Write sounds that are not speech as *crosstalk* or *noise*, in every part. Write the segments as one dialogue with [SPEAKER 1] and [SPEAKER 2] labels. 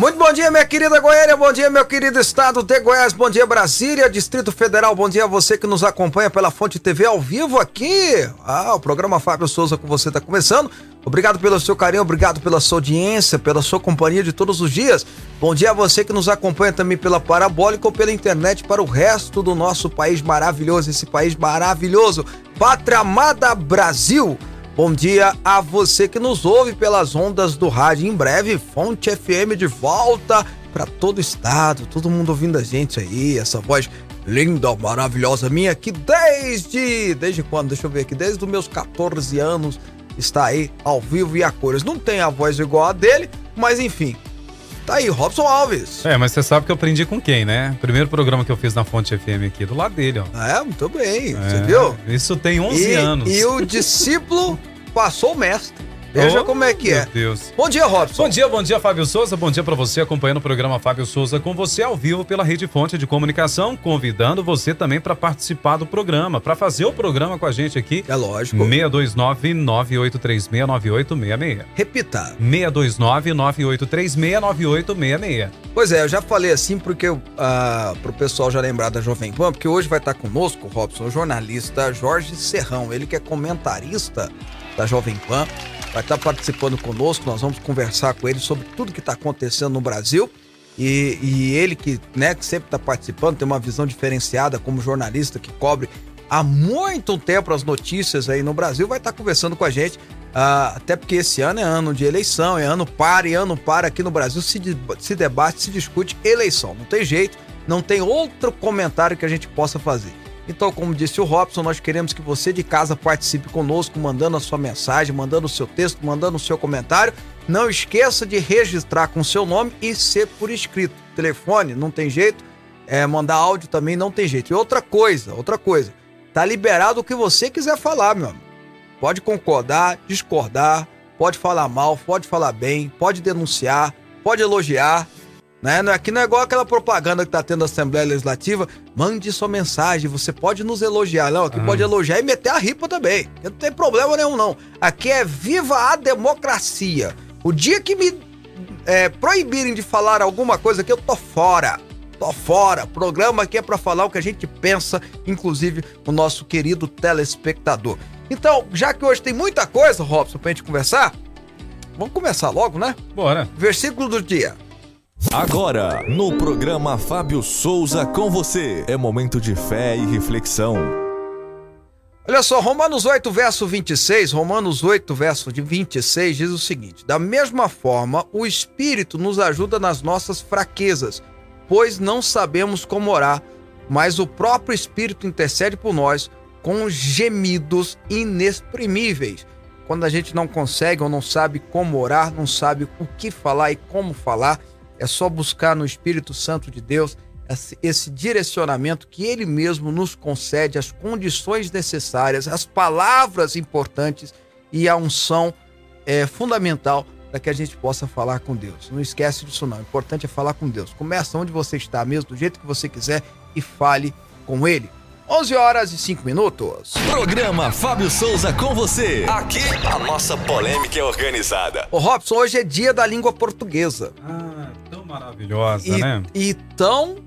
[SPEAKER 1] Muito bom dia, minha querida Goiânia, bom dia, meu querido estado de Goiás, bom dia, Brasília, Distrito Federal, bom dia a você que nos acompanha pela Fonte TV ao vivo aqui. Ah, o programa Fábio Souza com você está começando. Obrigado pelo seu carinho, obrigado pela sua audiência, pela sua companhia de todos os dias. Bom dia a você que nos acompanha também pela Parabólica ou pela internet para o resto do nosso país maravilhoso, esse país maravilhoso, Pátria Amada Brasil. Bom dia a você que nos ouve pelas ondas do rádio. Em breve, Fonte FM de volta para todo o estado, todo mundo ouvindo a gente aí, essa voz linda, maravilhosa minha que desde desde quando? Deixa eu ver aqui, desde os meus 14 anos está aí ao vivo e a cores. Não tem a voz igual a dele, mas enfim. Tá aí, Robson Alves.
[SPEAKER 2] É, mas você sabe que eu aprendi com quem, né? Primeiro programa que eu fiz na Fonte FM aqui, do lado dele, ó.
[SPEAKER 1] É, muito bem. Você
[SPEAKER 2] É,
[SPEAKER 1] viu?
[SPEAKER 2] Isso tem 11
[SPEAKER 1] E,
[SPEAKER 2] anos.
[SPEAKER 1] e o discípulo *laughs* passou o mestre. Veja
[SPEAKER 2] Oh,
[SPEAKER 1] como é que é.
[SPEAKER 2] Deus.
[SPEAKER 1] Bom dia, Robson.
[SPEAKER 2] Bom dia, bom dia, Fábio Souza. Bom dia pra você acompanhando o programa Fábio Souza com você ao vivo pela Rede Fonte de Comunicação, convidando você também para participar do programa, para fazer o programa com a gente aqui.
[SPEAKER 1] É lógico.
[SPEAKER 2] 629-9836-9866.
[SPEAKER 1] Repita.
[SPEAKER 2] 629-9836-9866.
[SPEAKER 1] Pois é, eu já falei assim porque ah, pro pessoal já lembrar da Jovem Pan, porque hoje vai estar conosco, Robson, o jornalista Jorge Serrão, ele que é comentarista da Jovem Pan, vai estar participando conosco, nós vamos conversar com ele sobre tudo que está acontecendo no Brasil. E, e ele que, né, que sempre está participando, tem uma visão diferenciada como jornalista que cobre há muito tempo as notícias aí no Brasil, vai estar conversando com a gente. ah, até porque esse ano é ano de eleição, é ano para e ano para aqui no Brasil se, de- se debate, se discute eleição. Não tem jeito, não tem outro comentário que a gente possa fazer. Então, como disse o Robson, nós queremos que você de casa participe conosco, mandando a sua mensagem, mandando o seu texto, mandando o seu comentário. Não esqueça de registrar com seu nome e ser por escrito. Telefone, não tem jeito. É, mandar áudio também não tem jeito. E outra coisa, outra coisa. Tá liberado o que você quiser falar, meu amigo. Pode concordar, discordar, pode falar mal, pode falar bem, pode denunciar, pode elogiar. Né? Não é- Aqui não é igual aquela propaganda que tá tendo na Assembleia Legislativa. Mande sua mensagem, você pode nos elogiar. Não, aqui pode elogiar e meter a ripa também. Não tem problema nenhum, não. Aqui é viva a democracia. O dia que me é, proibirem de falar alguma coisa aqui, eu tô fora. Tô fora. Programa aqui é pra falar o que a gente pensa, inclusive o nosso querido telespectador. Então, já que hoje tem muita coisa, Robson, pra gente conversar, vamos começar logo, né?
[SPEAKER 2] Bora.
[SPEAKER 1] Versículo do dia.
[SPEAKER 3] Agora, no programa Fábio Souza com você, é momento de fé e reflexão.
[SPEAKER 1] Olha só, Romanos 8, verso 26, Romanos 8, verso de 26 diz o seguinte: Da mesma forma, o Espírito nos ajuda nas nossas fraquezas, pois não sabemos como orar, mas o próprio Espírito intercede por nós com gemidos inexprimíveis. Quando a gente não consegue ou não sabe como orar, não sabe o que falar e como falar, é só buscar no Espírito Santo de Deus esse, direcionamento que ele mesmo nos concede, as condições necessárias, as palavras importantes e a unção é fundamental para que a gente possa falar com Deus. Não esquece disso não. O importante é falar com Deus. Começa onde você está mesmo, do jeito que você quiser e fale com ele. 11 horas e 5 minutos.
[SPEAKER 3] Programa Fábio Souza com você.
[SPEAKER 4] Aqui a nossa polêmica é organizada.
[SPEAKER 1] Ô Robson, hoje é dia da língua portuguesa.
[SPEAKER 2] Ah, tão maravilhosa,
[SPEAKER 1] E,
[SPEAKER 2] né?
[SPEAKER 1] e tão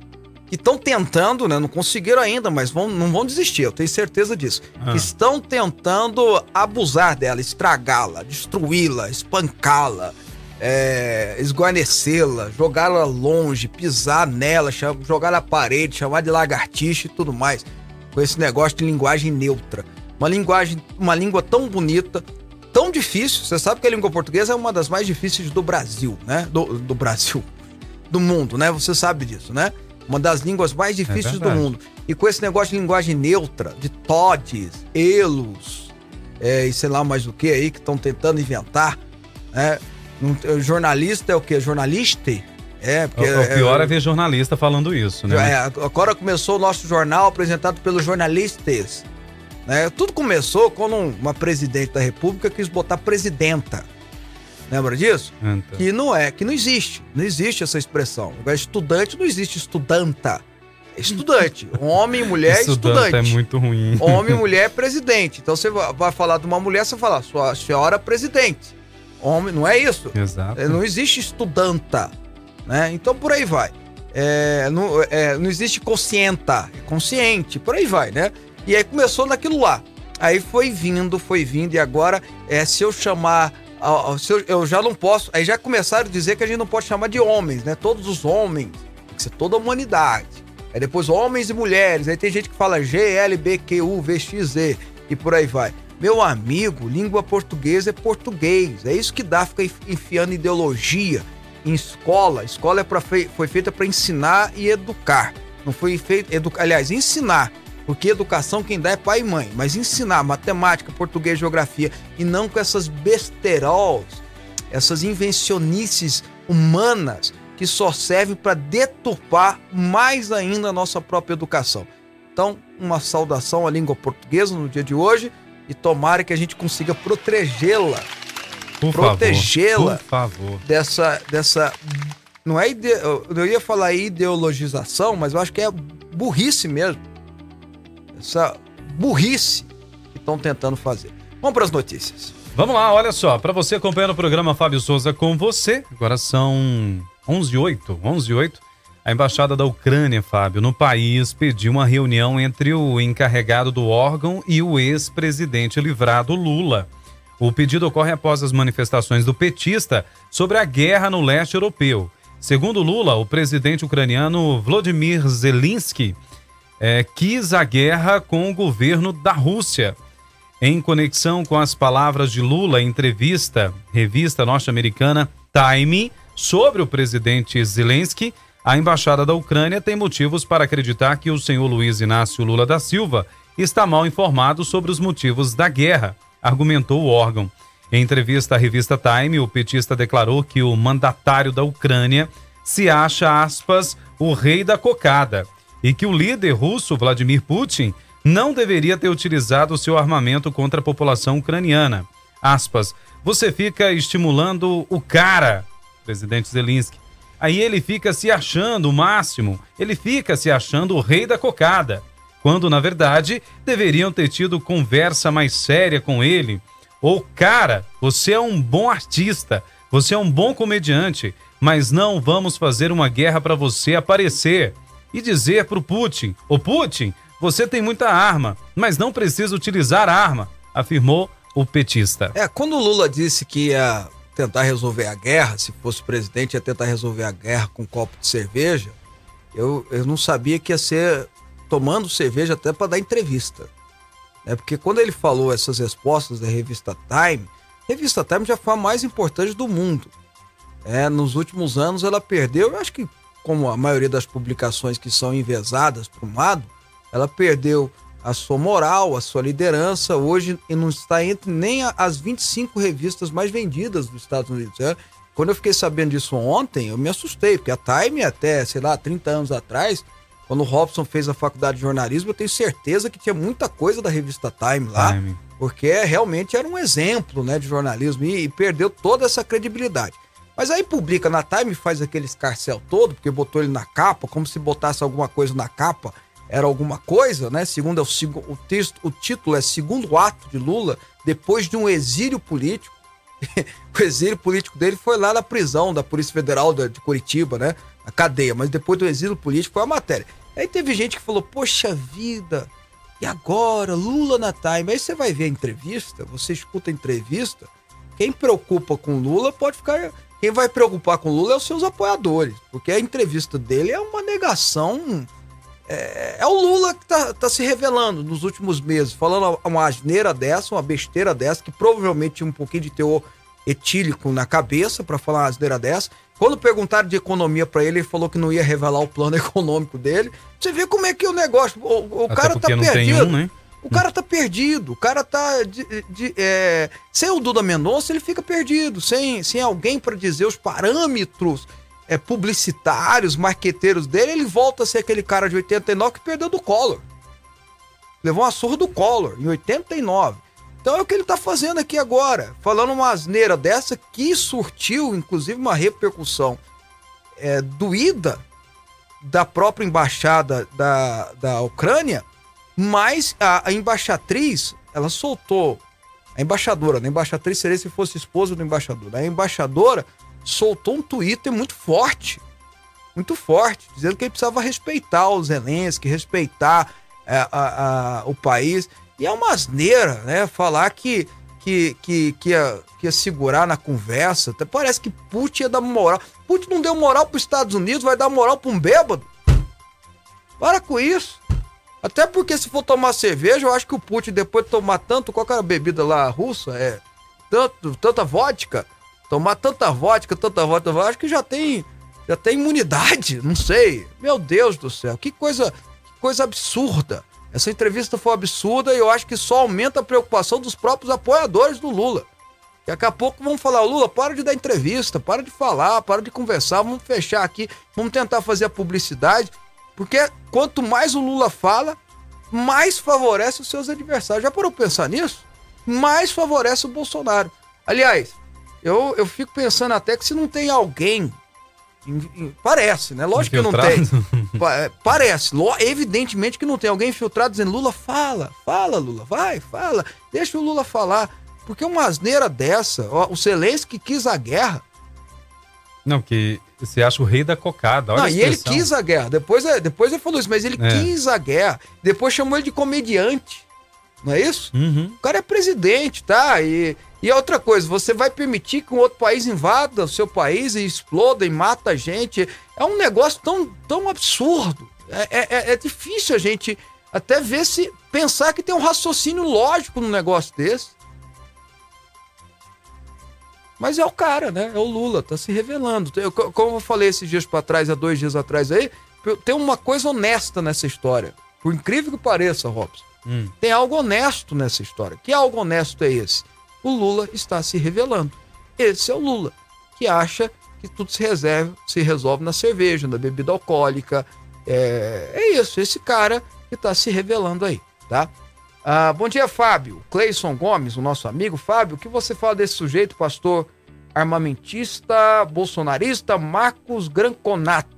[SPEAKER 1] estão tentando, né? Não conseguiram ainda, mas vão, não vão desistir, eu tenho certeza disso.
[SPEAKER 2] Ah.
[SPEAKER 1] Estão tentando abusar dela, estragá-la, destruí-la, espancá-la, é, esguarnecê-la, jogá-la longe, pisar nela, jogar na parede, chamar de lagartixa e tudo mais. Com esse negócio de linguagem neutra. Uma linguagem, uma língua tão bonita, tão difícil. Você sabe que a língua portuguesa é uma das mais difíceis do Brasil, né? Do, do Brasil. *laughs* Do mundo, né? Você sabe disso, né? Uma das línguas mais difíceis do
[SPEAKER 2] verdade.
[SPEAKER 1] mundo. E com esse negócio de linguagem neutra, de todes, elos, é, e sei lá mais o que aí que estão tentando inventar, né? Não- o jornalista é o quê? Jornalista? É,
[SPEAKER 2] O,
[SPEAKER 1] porque.
[SPEAKER 2] o pior é ver jornalista falando isso, né?
[SPEAKER 1] é, agora começou o nosso jornal apresentado pelos jornalistas. Né? Tudo começou quando uma presidente da república quis botar presidenta. Lembra disso?
[SPEAKER 2] Anta.
[SPEAKER 1] Que não é, que não existe. Não existe essa expressão. Agora, estudante não existe estudanta. É estudante. Homem mulher é
[SPEAKER 2] Estudante
[SPEAKER 1] estudante.
[SPEAKER 2] é muito ruim.
[SPEAKER 1] Homem mulher é presidente. Então você va- vai falar de uma mulher, você fala, sua senhora presidente. Homem, não é isso?
[SPEAKER 2] Exato.
[SPEAKER 1] É, Não existe estudanta, né? Então por aí vai. É, não, é, não existe conscienta, é consciente, por aí vai, né? E aí começou naquilo lá. Aí foi vindo, foi vindo, e agora, é, se eu chamar. se eu, eu já não posso. Aí já começaram a dizer que a gente não pode chamar de homens, né? Todos os homens. Tem que ser toda a humanidade. Aí depois homens e mulheres. Aí tem gente que fala G, L, B, Q, U, V, X, Z. E por aí vai. Meu amigo, língua portuguesa é português. É isso que dá, fica enfi- enfiando ideologia em escola. Escola é pra, foi feita para ensinar e educar. Não foi feito, edu, aliás, ensinar. Porque educação quem dá é pai e mãe. Mas ensinar matemática, português, geografia e não com essas besterols, essas invencionices humanas que só servem para deturpar mais ainda a nossa própria educação. Então, uma saudação à língua portuguesa no dia de hoje e tomara que a gente consiga protegê-la protegê-la.
[SPEAKER 2] favor. Por favor.
[SPEAKER 1] dessa dessa não é ide, eu ia falar ideologização, mas eu acho que é burrice mesmo. Essa burrice que estão tentando fazer. Vamos para as notícias.
[SPEAKER 2] Vamos lá, olha só. Para você acompanhando o programa Fábio Souza com você, agora são 11 h 08 11 h 08 A embaixada da Ucrânia, Fábio, no país pediu uma reunião entre o encarregado do órgão e o ex-presidente livrado Lula. O pedido ocorre após as manifestações do petista sobre a guerra no leste europeu. Segundo Lula, o presidente ucraniano Volodymyr Zelensky eh, quis a guerra com o governo da Rússia. Em conexão com as palavras de Lula em entrevista, revista norte-americana Time, sobre o presidente Zelensky, a embaixada da Ucrânia tem motivos para acreditar que o senhor Luiz Inácio Lula da Silva está mal informado sobre os motivos da guerra, argumentou o órgão. Em entrevista à revista Time, o petista declarou que o mandatário da Ucrânia se acha, aspas, o rei da cocada e que o líder russo Vladimir Putin não deveria ter utilizado seu armamento contra a população ucraniana. Aspas, você fica estimulando o cara, presidente Zelensky. Aí ele fica se achando o máximo, ele fica se achando o rei da cocada, quando na verdade deveriam ter tido conversa mais séria com ele. Ou cara, você é um bom artista, você é um bom comediante, mas não vamos fazer uma guerra para você aparecer e dizer pro Putin: "Ô Putin, você tem muita arma, mas não precisa utilizar arma", afirmou o petista.
[SPEAKER 1] É, quando o Lula disse que ia tentar resolver a guerra, se fosse presidente, ia tentar resolver a guerra com um copo de cerveja, eu, eu não sabia que ia ser tomando cerveja até para dar entrevista. Né? Porque quando ele falou essas respostas da revista Time, a revista Time já foi a mais importante do mundo. É, nos últimos anos ela perdeu, eu acho que como a maioria das publicações que são envesadas para um lado, ela perdeu a sua moral, a sua liderança. Hoje não está entre nem as 25 revistas mais vendidas dos Estados Unidos. É, Quando eu fiquei sabendo disso ontem, eu me assustei, porque a Time, até, sei lá, 30 anos atrás, quando o Robson fez a faculdade de jornalismo, eu tenho certeza que tinha muita coisa da revista Time lá,
[SPEAKER 2] Time.
[SPEAKER 1] porque realmente era um exemplo né, de jornalismo e, e perdeu toda essa credibilidade. Mas aí publica na Time, faz aquele escarcel todo, porque botou ele na capa, como se botasse alguma coisa na capa, era alguma coisa, né? Segundo é o, o texto, o título é Segundo Ato de Lula, depois de um exílio político. *laughs* o exílio político dele foi lá na prisão da Polícia Federal de Curitiba, né? Na cadeia, mas depois do exílio político foi a matéria. Aí teve gente que falou, poxa vida, e agora? Lula na Time. Aí você vai ver a entrevista, você escuta a entrevista, quem preocupa com Lula pode ficar. Quem vai preocupar com Lula é os seus apoiadores, porque a entrevista dele é uma negação. É, é o Lula que tá, tá se revelando nos últimos meses, falando uma asneira dessa, uma besteira dessa, que provavelmente tinha um pouquinho de teor etílico na cabeça para falar uma asneira dessa. Quando perguntaram de economia para ele, ele falou que não ia revelar o plano *laughs* econômico dele. Você vê como é que o negócio. O, o cara tá perdido.
[SPEAKER 2] um, né?
[SPEAKER 1] O cara tá perdido, o cara tá. de- de- é, sem o Duda Mendonça, ele fica perdido. Sem, sem alguém para dizer os parâmetros é, publicitários, marqueteiros dele, ele volta a ser aquele cara de 89 que perdeu do Collor. Levou uma surra do Collor em 89. Então é o que ele tá fazendo aqui agora, falando uma asneira dessa que surtiu, inclusive, uma repercussão é, doída da própria embaixada da, da Ucrânia, mas a, a embaixatriz, ela soltou, a embaixadora, né? a embaixatriz seria se fosse esposa do embaixador, a embaixadora soltou um Twitter muito forte, muito forte, dizendo que ele precisava respeitar os Zelensky, respeitar é, a, a, o país. E é uma asneira, né? Falar que, que, que, que, ia, que ia segurar na conversa. Até parece que Putin ia dar moral. Putin não deu moral para os Estados Unidos, vai dar moral para um bêbado? Para com isso. Até porque se for tomar cerveja, eu acho que o Putin, depois de tomar tanto, qual era a bebida lá russa? É. Tanto, tanta vodka, tomar tanta vodka, tanta vodka, eu acho que já tem já tem imunidade, não sei. Meu Deus do céu, que coisa, que coisa absurda. Essa entrevista foi absurda e eu acho que só aumenta a preocupação dos próprios apoiadores do Lula. Daqui a pouco vão falar, Lula, para de dar entrevista, para de falar, para de conversar, vamos fechar aqui, vamos tentar fazer a publicidade, porque quanto mais o Lula fala, mais favorece os seus adversários. Já parou pensar nisso? Mais favorece o Bolsonaro. Aliás, eu, eu fico pensando até que se não tem alguém Parece, né? Lógico infiltrado. que não tem. *laughs* É, parece. Evidentemente que não tem. Alguém infiltrado dizendo: Lula, fala, fala, Lula, vai, fala. Deixa o Lula falar. Porque uma asneira dessa, ó, o Zelensky quis a guerra.
[SPEAKER 2] Não, que você acha o rei da cocada. Olha não,
[SPEAKER 1] e ele quis a guerra. Depois, é, depois ele falou isso, mas ele é. quis a guerra. Depois chamou ele de comediante. Não é isso?
[SPEAKER 2] Uhum.
[SPEAKER 1] O cara é presidente, tá? E, e outra coisa, você vai permitir que um outro país invada o seu país e exploda e mata a gente? É um negócio tão, tão absurdo. É, é, é, é difícil a gente até ver se pensar que tem um raciocínio lógico num negócio desse. Mas é o cara, né? É o Lula, tá se revelando. Eu, como eu falei esses dias para trás, há dois dias atrás aí, tem uma coisa honesta nessa história. Por incrível que pareça, Robson. Hum. Tem algo honesto nessa história. Que algo honesto é esse? o Lula está se revelando. Esse é o Lula, que acha que tudo se, reserva, se resolve na cerveja, na bebida alcoólica. É, é isso, esse cara que está se revelando aí, tá? Ah, bom dia, Fábio. Cleison Gomes, o nosso amigo. Fábio, o que você fala desse sujeito, pastor armamentista, bolsonarista, Marcos Granconato?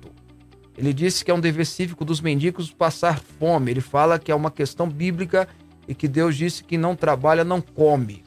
[SPEAKER 1] Ele disse que é um dever cívico dos mendigos passar fome. Ele fala que é uma questão bíblica e que Deus disse que não trabalha, não come.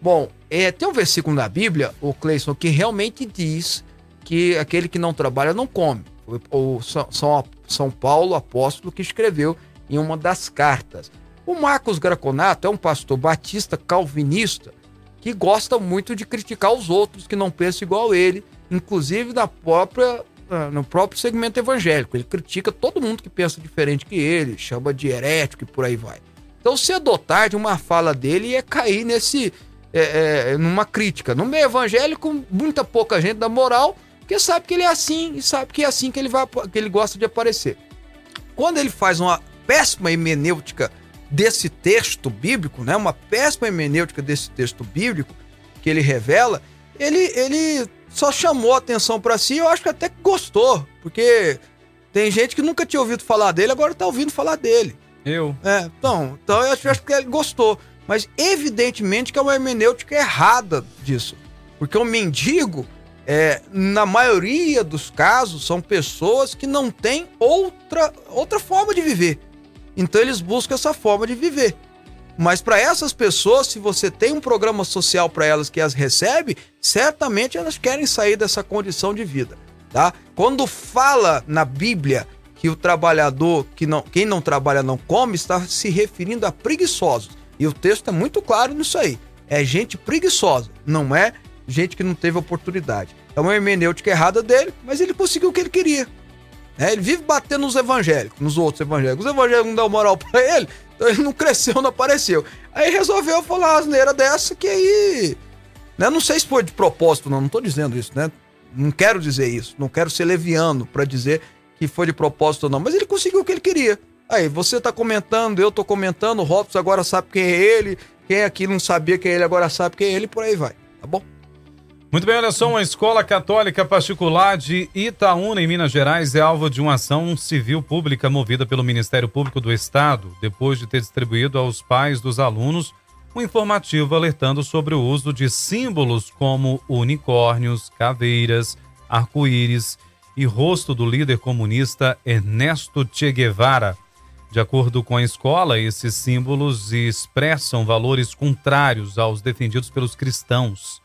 [SPEAKER 1] Bom, é, tem um versículo na Bíblia, o Cleison, que realmente diz que aquele que não trabalha não come. O São, São Paulo, apóstolo, que escreveu em uma das cartas. O Marcos Graconato é um pastor batista calvinista que gosta muito de criticar os outros que não pensam igual ele, inclusive na própria, no próprio segmento evangélico. Ele critica todo mundo que pensa diferente que ele, chama de herético e por aí vai. Então, se adotar de uma fala dele é cair nesse é, é, numa crítica. No meio evangélico, muita pouca gente da moral, que sabe que ele é assim e sabe que é assim que ele, vai, que ele gosta de aparecer. Quando ele faz uma péssima hermenêutica desse texto bíblico, né, uma péssima hermenêutica desse texto bíblico que ele revela, ele, ele só chamou atenção para si, eu acho que até gostou, porque tem gente que nunca tinha ouvido falar dele, agora tá ouvindo falar dele.
[SPEAKER 2] Eu.
[SPEAKER 1] É, então, então eu acho, eu acho que ele gostou. Mas evidentemente que é uma hermenêutica errada disso. Porque o mendigo, é, na maioria dos casos, são pessoas que não têm outra, outra forma de viver. Então eles buscam essa forma de viver. Mas para essas pessoas, se você tem um programa social para elas que as recebe, certamente elas querem sair dessa condição de vida, tá? Quando fala na Bíblia que o trabalhador, que não, quem não trabalha não come, está se referindo a preguiçosos. E o texto é muito claro nisso aí. É gente preguiçosa, não é gente que não teve oportunidade. É uma hermenêutica errada dele, mas ele conseguiu o que ele queria. É, ele vive batendo nos evangélicos, nos outros evangélicos. Os evangélicos não dão moral para ele, ele não cresceu, não apareceu. Aí resolveu falar asneira dessa que aí. Né, não sei se foi de propósito, não, não tô dizendo isso, né? Não quero dizer isso, não quero ser leviano para dizer que foi de propósito, não. Mas ele conseguiu o que ele queria. Aí, você tá comentando, eu tô comentando, o Robson agora sabe quem é ele, quem aqui não sabia quem é ele agora sabe quem é ele, por aí vai, tá bom?
[SPEAKER 2] Muito bem, olha só, uma escola católica particular de Itaúna, em Minas Gerais, é alvo de uma ação civil pública movida pelo Ministério Público do Estado, depois de ter distribuído aos pais dos alunos um informativo alertando sobre o uso de símbolos como unicórnios, caveiras, arco-íris e rosto do líder comunista Ernesto Che Guevara. De acordo com a escola, esses símbolos expressam valores contrários aos defendidos pelos cristãos.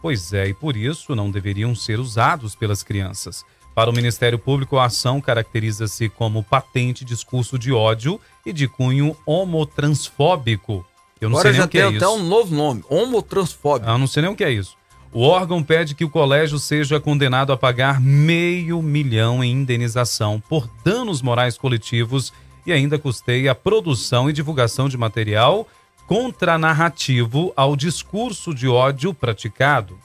[SPEAKER 2] Pois é, e por isso não deveriam ser usados pelas crianças. Para o Ministério Público, a ação caracteriza-se como patente discurso de ódio e de cunho homotransfóbico.
[SPEAKER 1] Eu não Agora sei nem o que é isso. até um novo nome, homotransfóbico.
[SPEAKER 2] Eu não sei nem o que é isso. O órgão pede que o colégio seja condenado a pagar meio milhão em indenização por danos morais coletivos e ainda custeia a produção e divulgação de material contranarrativo ao discurso de ódio praticado.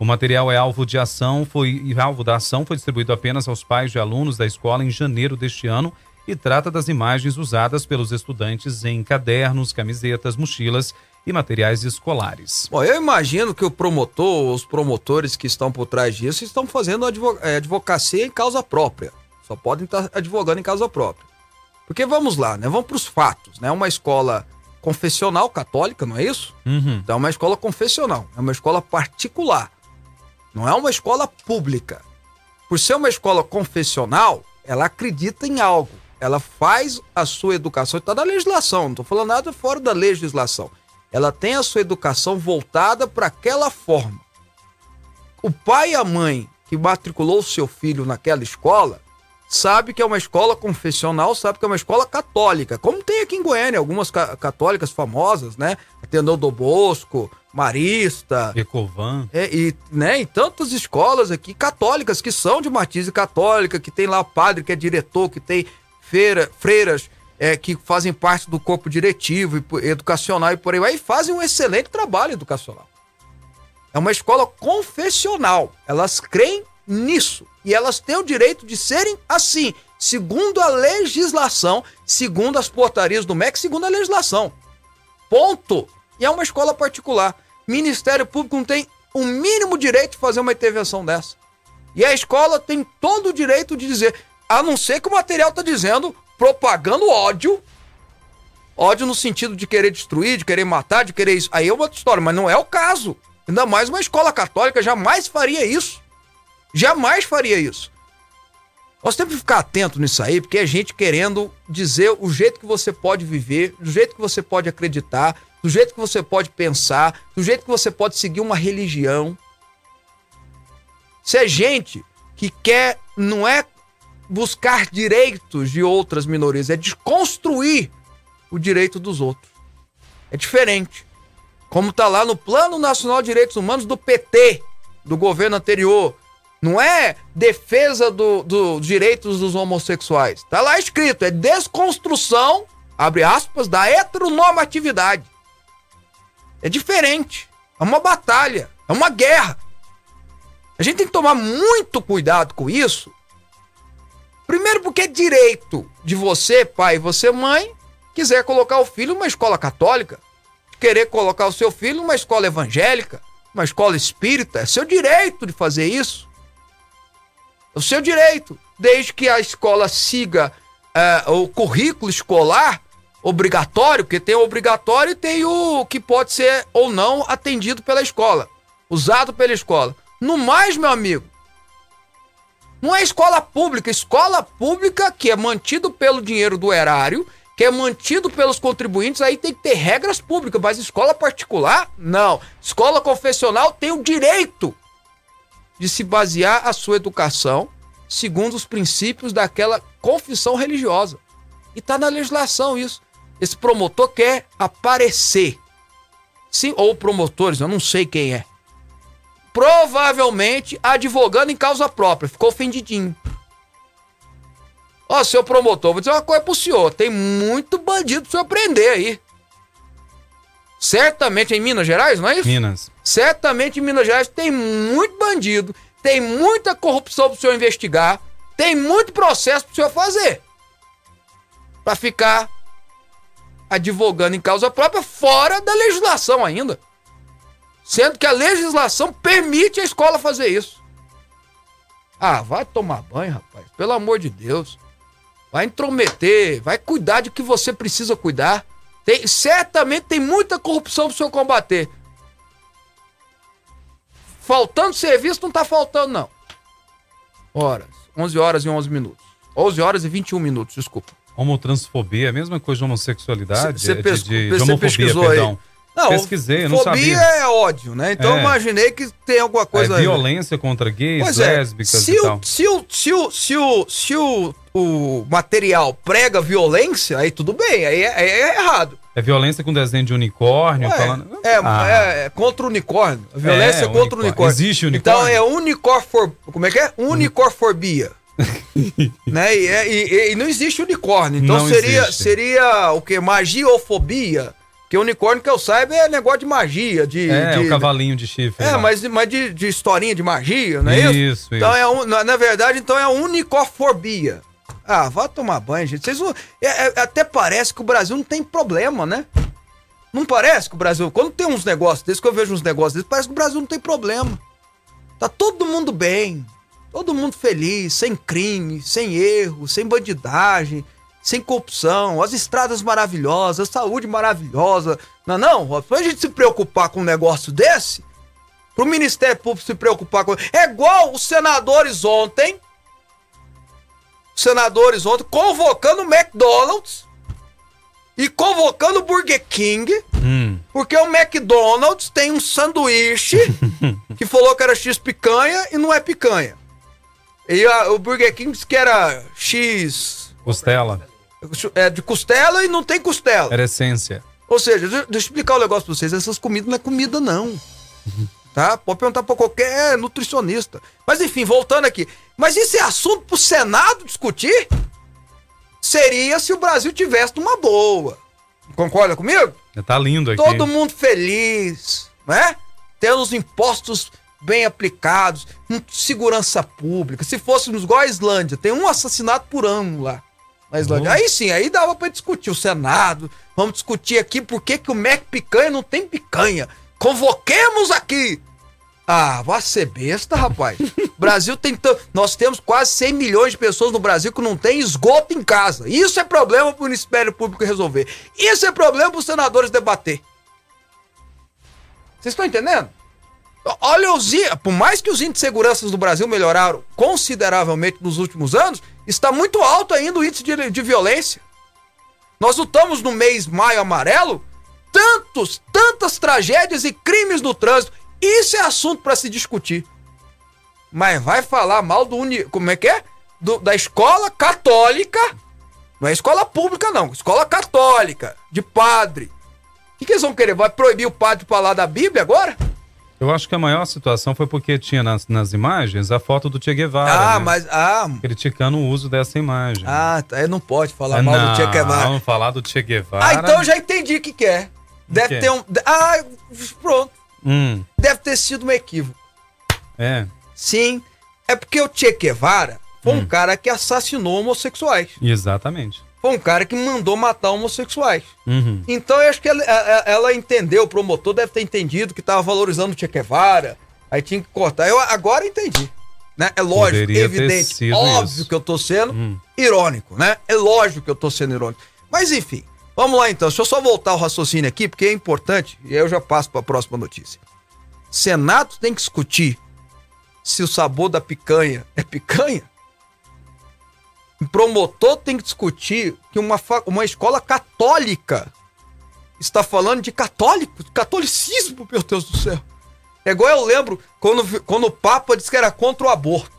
[SPEAKER 2] O material é alvo de ação, foi alvo da ação foi distribuído apenas aos pais de alunos da escola em janeiro deste ano e trata das imagens usadas pelos estudantes em cadernos, camisetas, mochilas e materiais escolares.
[SPEAKER 1] Bom, eu imagino que o promotor, os promotores que estão por trás disso, estão fazendo é, advocacia em causa própria. Só podem estar advogando em causa própria. Porque vamos lá, né? Vamos para os fatos, né? Uma escola confessional católica, não é isso?
[SPEAKER 2] Uhum.
[SPEAKER 1] Então é uma escola confessional, é uma escola particular, não é uma escola pública. Por ser uma escola confessional, ela acredita em algo, ela faz a sua educação, está na legislação, não estou falando nada fora da legislação. Ela tem a sua educação voltada para aquela forma. O pai e a mãe que matriculou o seu filho naquela escola sabe que é uma escola confessional, sabe que é uma escola católica, como tem aqui em Goiânia, algumas ca católicas famosas, né? Ateneu do Bosco, Marista,
[SPEAKER 2] Ecovan.
[SPEAKER 1] É, e, né, e tantas escolas aqui católicas que são de matiz católica, que tem lá padre que é diretor, que tem feira, freiras é, que fazem parte do corpo diretivo e educacional e por aí vai, e fazem um excelente trabalho educacional. É uma escola confessional. Elas creem nisso. E elas têm o direito de serem assim, segundo a legislação, segundo as portarias do MEC, segundo a legislação. Ponto. E é uma escola particular. Ministério Público não tem o mínimo direito de fazer uma intervenção dessa. E a escola tem todo o direito de dizer, a não ser que o material está dizendo propagando ódio. Ódio no sentido de querer destruir, de querer matar, de querer isso. Aí é uma outra história, mas não é o caso. Ainda mais uma escola católica jamais faria isso. Jamais faria isso. Nós temos que ficar atento nisso aí, porque é gente querendo dizer o jeito que você pode viver, do jeito que você pode acreditar, do jeito que você pode pensar, do jeito que você pode seguir uma religião. Isso é gente que quer, não é buscar direitos de outras minorias, é desconstruir o direito dos outros. É diferente. Como está lá no Plano Nacional de Direitos Humanos do PT, do governo anterior, não é defesa dos do direitos dos homossexuais. Tá lá escrito, é desconstrução, abre aspas, da heteronormatividade. É diferente. É uma batalha. É uma guerra. A gente tem que tomar muito cuidado com isso. Primeiro, porque é direito de você, pai, você, mãe, quiser colocar o filho numa escola católica, querer colocar o seu filho numa escola evangélica, uma escola espírita, é seu direito de fazer isso. É o seu direito, desde que a escola siga uh, o currículo escolar obrigatório, porque tem o obrigatório e tem o que pode ser ou não atendido pela escola, usado pela escola. No mais, meu amigo, não é escola pública, escola pública que é mantido pelo dinheiro do erário, que é mantido pelos contribuintes, aí tem que ter regras públicas, mas escola particular, não. Escola confessional tem o direito de se basear a sua educação segundo os princípios daquela confissão religiosa. E está na legislação isso. Esse promotor quer aparecer. Sim, ou promotores, eu não sei quem é. Provavelmente advogando em causa própria, ficou ofendidinho. Ó, seu promotor, vou dizer uma coisa pro senhor: tem muito bandido pro senhor prender aí. Certamente em Minas Gerais, não é isso?
[SPEAKER 2] Minas.
[SPEAKER 1] Certamente em Minas Gerais tem muito bandido, tem muita corrupção pro senhor investigar, tem muito processo pro senhor fazer. Para ficar advogando em causa própria fora da legislação ainda. Sendo que a legislação permite a escola fazer isso. Ah, vai tomar banho, rapaz. Pelo amor de Deus. Vai intrometer, vai cuidar de que você precisa cuidar. Tem, certamente tem muita corrupção pro senhor combater. Faltando serviço, não tá faltando, não. Horas. 11 horas e 11 minutos. 11 horas e 21 minutos, desculpa.
[SPEAKER 2] Homotransfobia, é a mesma coisa de homossexualidade?
[SPEAKER 1] Cê- cê
[SPEAKER 2] é de,
[SPEAKER 1] pes-
[SPEAKER 2] de,
[SPEAKER 1] cê
[SPEAKER 2] de homofobia,
[SPEAKER 1] pesquisou aí? Não,
[SPEAKER 2] Pesquisei, eu não
[SPEAKER 1] fobia
[SPEAKER 2] sabia.
[SPEAKER 1] é ódio, né? Então
[SPEAKER 2] É.
[SPEAKER 1] eu imaginei que tem alguma coisa
[SPEAKER 2] é
[SPEAKER 1] aí.
[SPEAKER 2] violência contra gays,
[SPEAKER 1] Pois é,
[SPEAKER 2] lésbicas
[SPEAKER 1] se
[SPEAKER 2] e
[SPEAKER 1] o,
[SPEAKER 2] tal.
[SPEAKER 1] se o, se o, se o, se o, o material prega violência, aí tudo bem, aí é, aí é errado.
[SPEAKER 2] É violência com desenho de unicórnio,
[SPEAKER 1] Ué,
[SPEAKER 2] falando...
[SPEAKER 1] é,
[SPEAKER 2] Ah,
[SPEAKER 1] é, é contra o unicórnio. Violência
[SPEAKER 2] É,
[SPEAKER 1] é, contra o
[SPEAKER 2] unicórnio.
[SPEAKER 1] unicórnio.
[SPEAKER 2] Existe
[SPEAKER 1] Então
[SPEAKER 2] unicórnio?
[SPEAKER 1] é unicorfor... Como é que é? Unicorfobia. *laughs* né? E, é- e- e não existe unicórnio. Então
[SPEAKER 2] Não
[SPEAKER 1] seria,
[SPEAKER 2] existe.
[SPEAKER 1] seria o quê? Magiofobia. Porque unicórnio que eu saiba é negócio de magia. De,
[SPEAKER 2] É,
[SPEAKER 1] de-
[SPEAKER 2] o cavalinho de chifre.
[SPEAKER 1] É,
[SPEAKER 2] lá.
[SPEAKER 1] mas, mas de, de historinha de magia, não é isso?
[SPEAKER 2] Isso,
[SPEAKER 1] Então
[SPEAKER 2] isso.
[SPEAKER 1] é um, na, na verdade, então é unicofobia. Ah, vá tomar banho, gente. Vocês não- é- é- até parece que o Brasil não tem problema, né? Não parece que o Brasil. Quando tem uns negócios desses, que eu vejo uns negócios desses, parece que o Brasil não tem problema. Tá todo mundo bem. Todo mundo feliz, sem crime, sem erro, sem bandidagem, sem corrupção, as estradas maravilhosas, a saúde maravilhosa. Não, é não, Robson, pra gente se preocupar com um negócio desse, pro Ministério Público se preocupar com. É igual os senadores ontem. Os senadores ontem convocando o McDonald's e convocando o Burger King.
[SPEAKER 2] Hum,
[SPEAKER 1] Porque o McDonald's tem um sanduíche *laughs* que falou que era X picanha e não é picanha. E a- o Burger King disse que era X
[SPEAKER 2] costela.
[SPEAKER 1] É, de costela e não tem costela.
[SPEAKER 2] Era essência.
[SPEAKER 1] Ou seja, deixa eu explicar um negócio pra vocês. Essas comidas não é comida, não. Tá? Pode perguntar pra qualquer nutricionista. Mas enfim, voltando aqui. Mas isso é assunto pro Senado discutir? Seria se o Brasil tivesse numa boa. Concorda comigo?
[SPEAKER 2] Tá lindo aqui.
[SPEAKER 1] Todo mundo feliz, né? Tendo os impostos bem aplicados, com segurança pública. Se fôssemos igual a Islândia, tem um assassinato por ano lá na Islândia.
[SPEAKER 2] Uhum.
[SPEAKER 1] Aí sim, aí dava pra discutir o Senado. Vamos discutir aqui por que, que o Mac picanha não tem picanha. Convoquemos aqui. Ah, vai ser besta, rapaz. *laughs* Brasil tem tan- nós temos quase 100 milhões de pessoas no Brasil que não tem esgoto em casa. Isso é problema pro Ministério Público resolver. Isso é problema pros senadores debater. Vocês estão entendendo? Olha os por mais que os índices de segurança do Brasil melhoraram consideravelmente nos últimos anos, está muito alto ainda o índice de, de violência. Nós lutamos no mês maio amarelo tantos, tantas tragédias e crimes no trânsito. Isso é assunto para se discutir. Mas vai falar mal do uni, como é que é? Do- da escola católica. Não é escola pública não, escola católica, de padre. O que, que eles vão querer? Vai proibir o padre de falar da Bíblia agora?
[SPEAKER 2] Eu acho que a maior situação foi porque tinha nas, nas imagens a foto do Che Guevara.
[SPEAKER 1] Ah,
[SPEAKER 2] né?
[SPEAKER 1] mas. Ah,
[SPEAKER 2] Criticando o uso dessa imagem.
[SPEAKER 1] ah tá, não pode falar
[SPEAKER 2] Ah,
[SPEAKER 1] mal
[SPEAKER 2] não,
[SPEAKER 1] do Che Guevara.
[SPEAKER 2] Vamos falar do Che Guevara.
[SPEAKER 1] Ah, então eu já entendi o que, que é. Deve ter um. Ah, pronto.
[SPEAKER 2] Hum,
[SPEAKER 1] Deve ter sido um equívoco.
[SPEAKER 2] é,
[SPEAKER 1] Sim. É porque o Che Guevara foi
[SPEAKER 2] Hum.
[SPEAKER 1] um cara que assassinou homossexuais.
[SPEAKER 2] exatamente.
[SPEAKER 1] Foi um cara que mandou matar homossexuais.
[SPEAKER 2] Uhum.
[SPEAKER 1] Então eu acho que ela, ela- ela entendeu, o promotor deve ter entendido que tava valorizando o Che Guevara. Aí tinha que cortar. Eu agora entendi. Né? É lógico,
[SPEAKER 2] Poderia
[SPEAKER 1] evidente, óbvio
[SPEAKER 2] isso.
[SPEAKER 1] que eu tô sendo
[SPEAKER 2] Hum.
[SPEAKER 1] irônico, né? É lógico que eu tô sendo irônico. Mas enfim, vamos lá então. Deixa eu só voltar o raciocínio aqui, porque é importante, e aí eu já passo para a próxima notícia. Senado tem que discutir se o sabor da picanha é picanha. Promotor tem que discutir que uma, uma escola católica está falando de católico, de catolicismo, meu Deus do céu. É igual eu lembro quando, quando o Papa disse que era contra o aborto.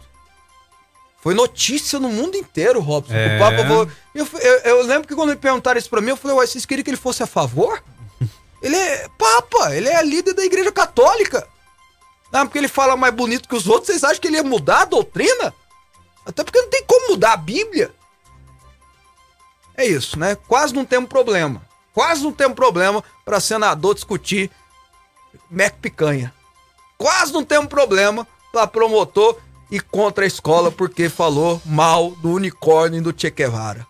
[SPEAKER 1] Foi notícia no mundo inteiro, Robson.
[SPEAKER 2] É.
[SPEAKER 1] O Papa falou. Eu, eu- eu lembro que quando me perguntaram isso pra mim, eu falei, ué, vocês queriam que ele fosse a favor? *laughs* Ele é Papa, ele é líder da igreja católica. Ah, porque ele fala mais bonito que os outros, vocês acham que ele ia mudar a doutrina? Até porque não tem como mudar a Bíblia. É isso, né? Quase não temos problema. Quase não temos problema para senador discutir Mac Picanha. Quase não temos problema para promotor ir contra a escola porque falou mal do unicórnio e do Che Guevara.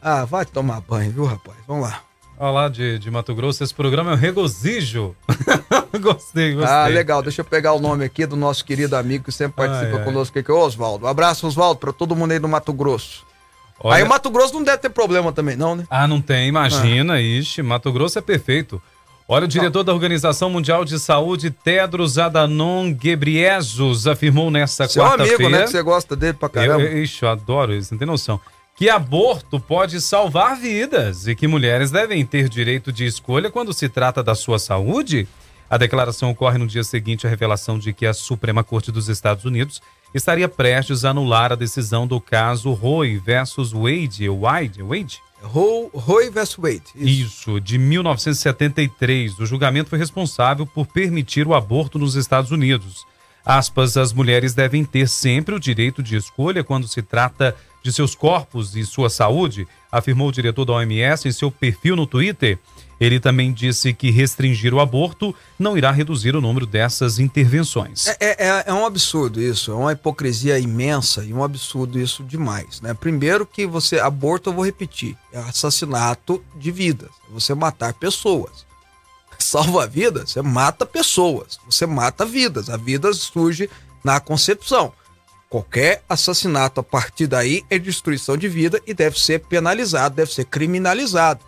[SPEAKER 1] Ah, vai tomar banho, viu, rapaz? Vamos lá.
[SPEAKER 2] Lá de, de Mato Grosso, esse programa é um regozijo. *laughs* gostei, gostei.
[SPEAKER 1] Ah, legal. Deixa eu pegar o nome aqui do nosso querido amigo que sempre participa
[SPEAKER 2] Ai, ai.
[SPEAKER 1] conosco aqui, o Oswaldo. Um abraço, Oswaldo, pra todo mundo aí do Mato Grosso.
[SPEAKER 2] Olha-
[SPEAKER 1] Aí o Mato Grosso não deve ter problema também, não, né?
[SPEAKER 2] Ah, não tem, imagina, ixi, Mato Grosso é perfeito. Olha, o diretor da Organização Mundial de Saúde, Tedros Adhanom Ghebreyesus, afirmou nesta
[SPEAKER 1] Seu amigo, né?
[SPEAKER 2] quarta-feira...
[SPEAKER 1] Que você gosta dele pra caramba.
[SPEAKER 2] eu, ixi, eu adoro isso, não tem noção. Que aborto pode salvar vidas e que mulheres devem ter direito de escolha quando se trata da sua saúde. A declaração ocorre no dia seguinte à revelação de que a Suprema Corte dos Estados Unidos estaria prestes a anular a decisão do caso Roe versus Wade, Wade, Wade?
[SPEAKER 1] Ro- Roy vs. Wade.
[SPEAKER 2] Isso, de 1973. O julgamento foi responsável por permitir o aborto nos Estados Unidos. Aspas, as mulheres devem ter sempre o direito de escolha quando se trata de seus corpos e sua saúde, afirmou o diretor da OMS em seu perfil no Twitter. Ele também disse que restringir o aborto não irá reduzir o número dessas intervenções.
[SPEAKER 1] É, é- é- é um absurdo isso, é uma hipocrisia imensa e um absurdo isso demais, né? Primeiro que você, aborto eu vou repetir, é assassinato de vidas, é você matar pessoas. *laughs* Salva vidas, você mata pessoas, você mata vidas, a vida surge na concepção. Qualquer assassinato a partir daí é destruição de vida e deve ser penalizado, deve ser criminalizado.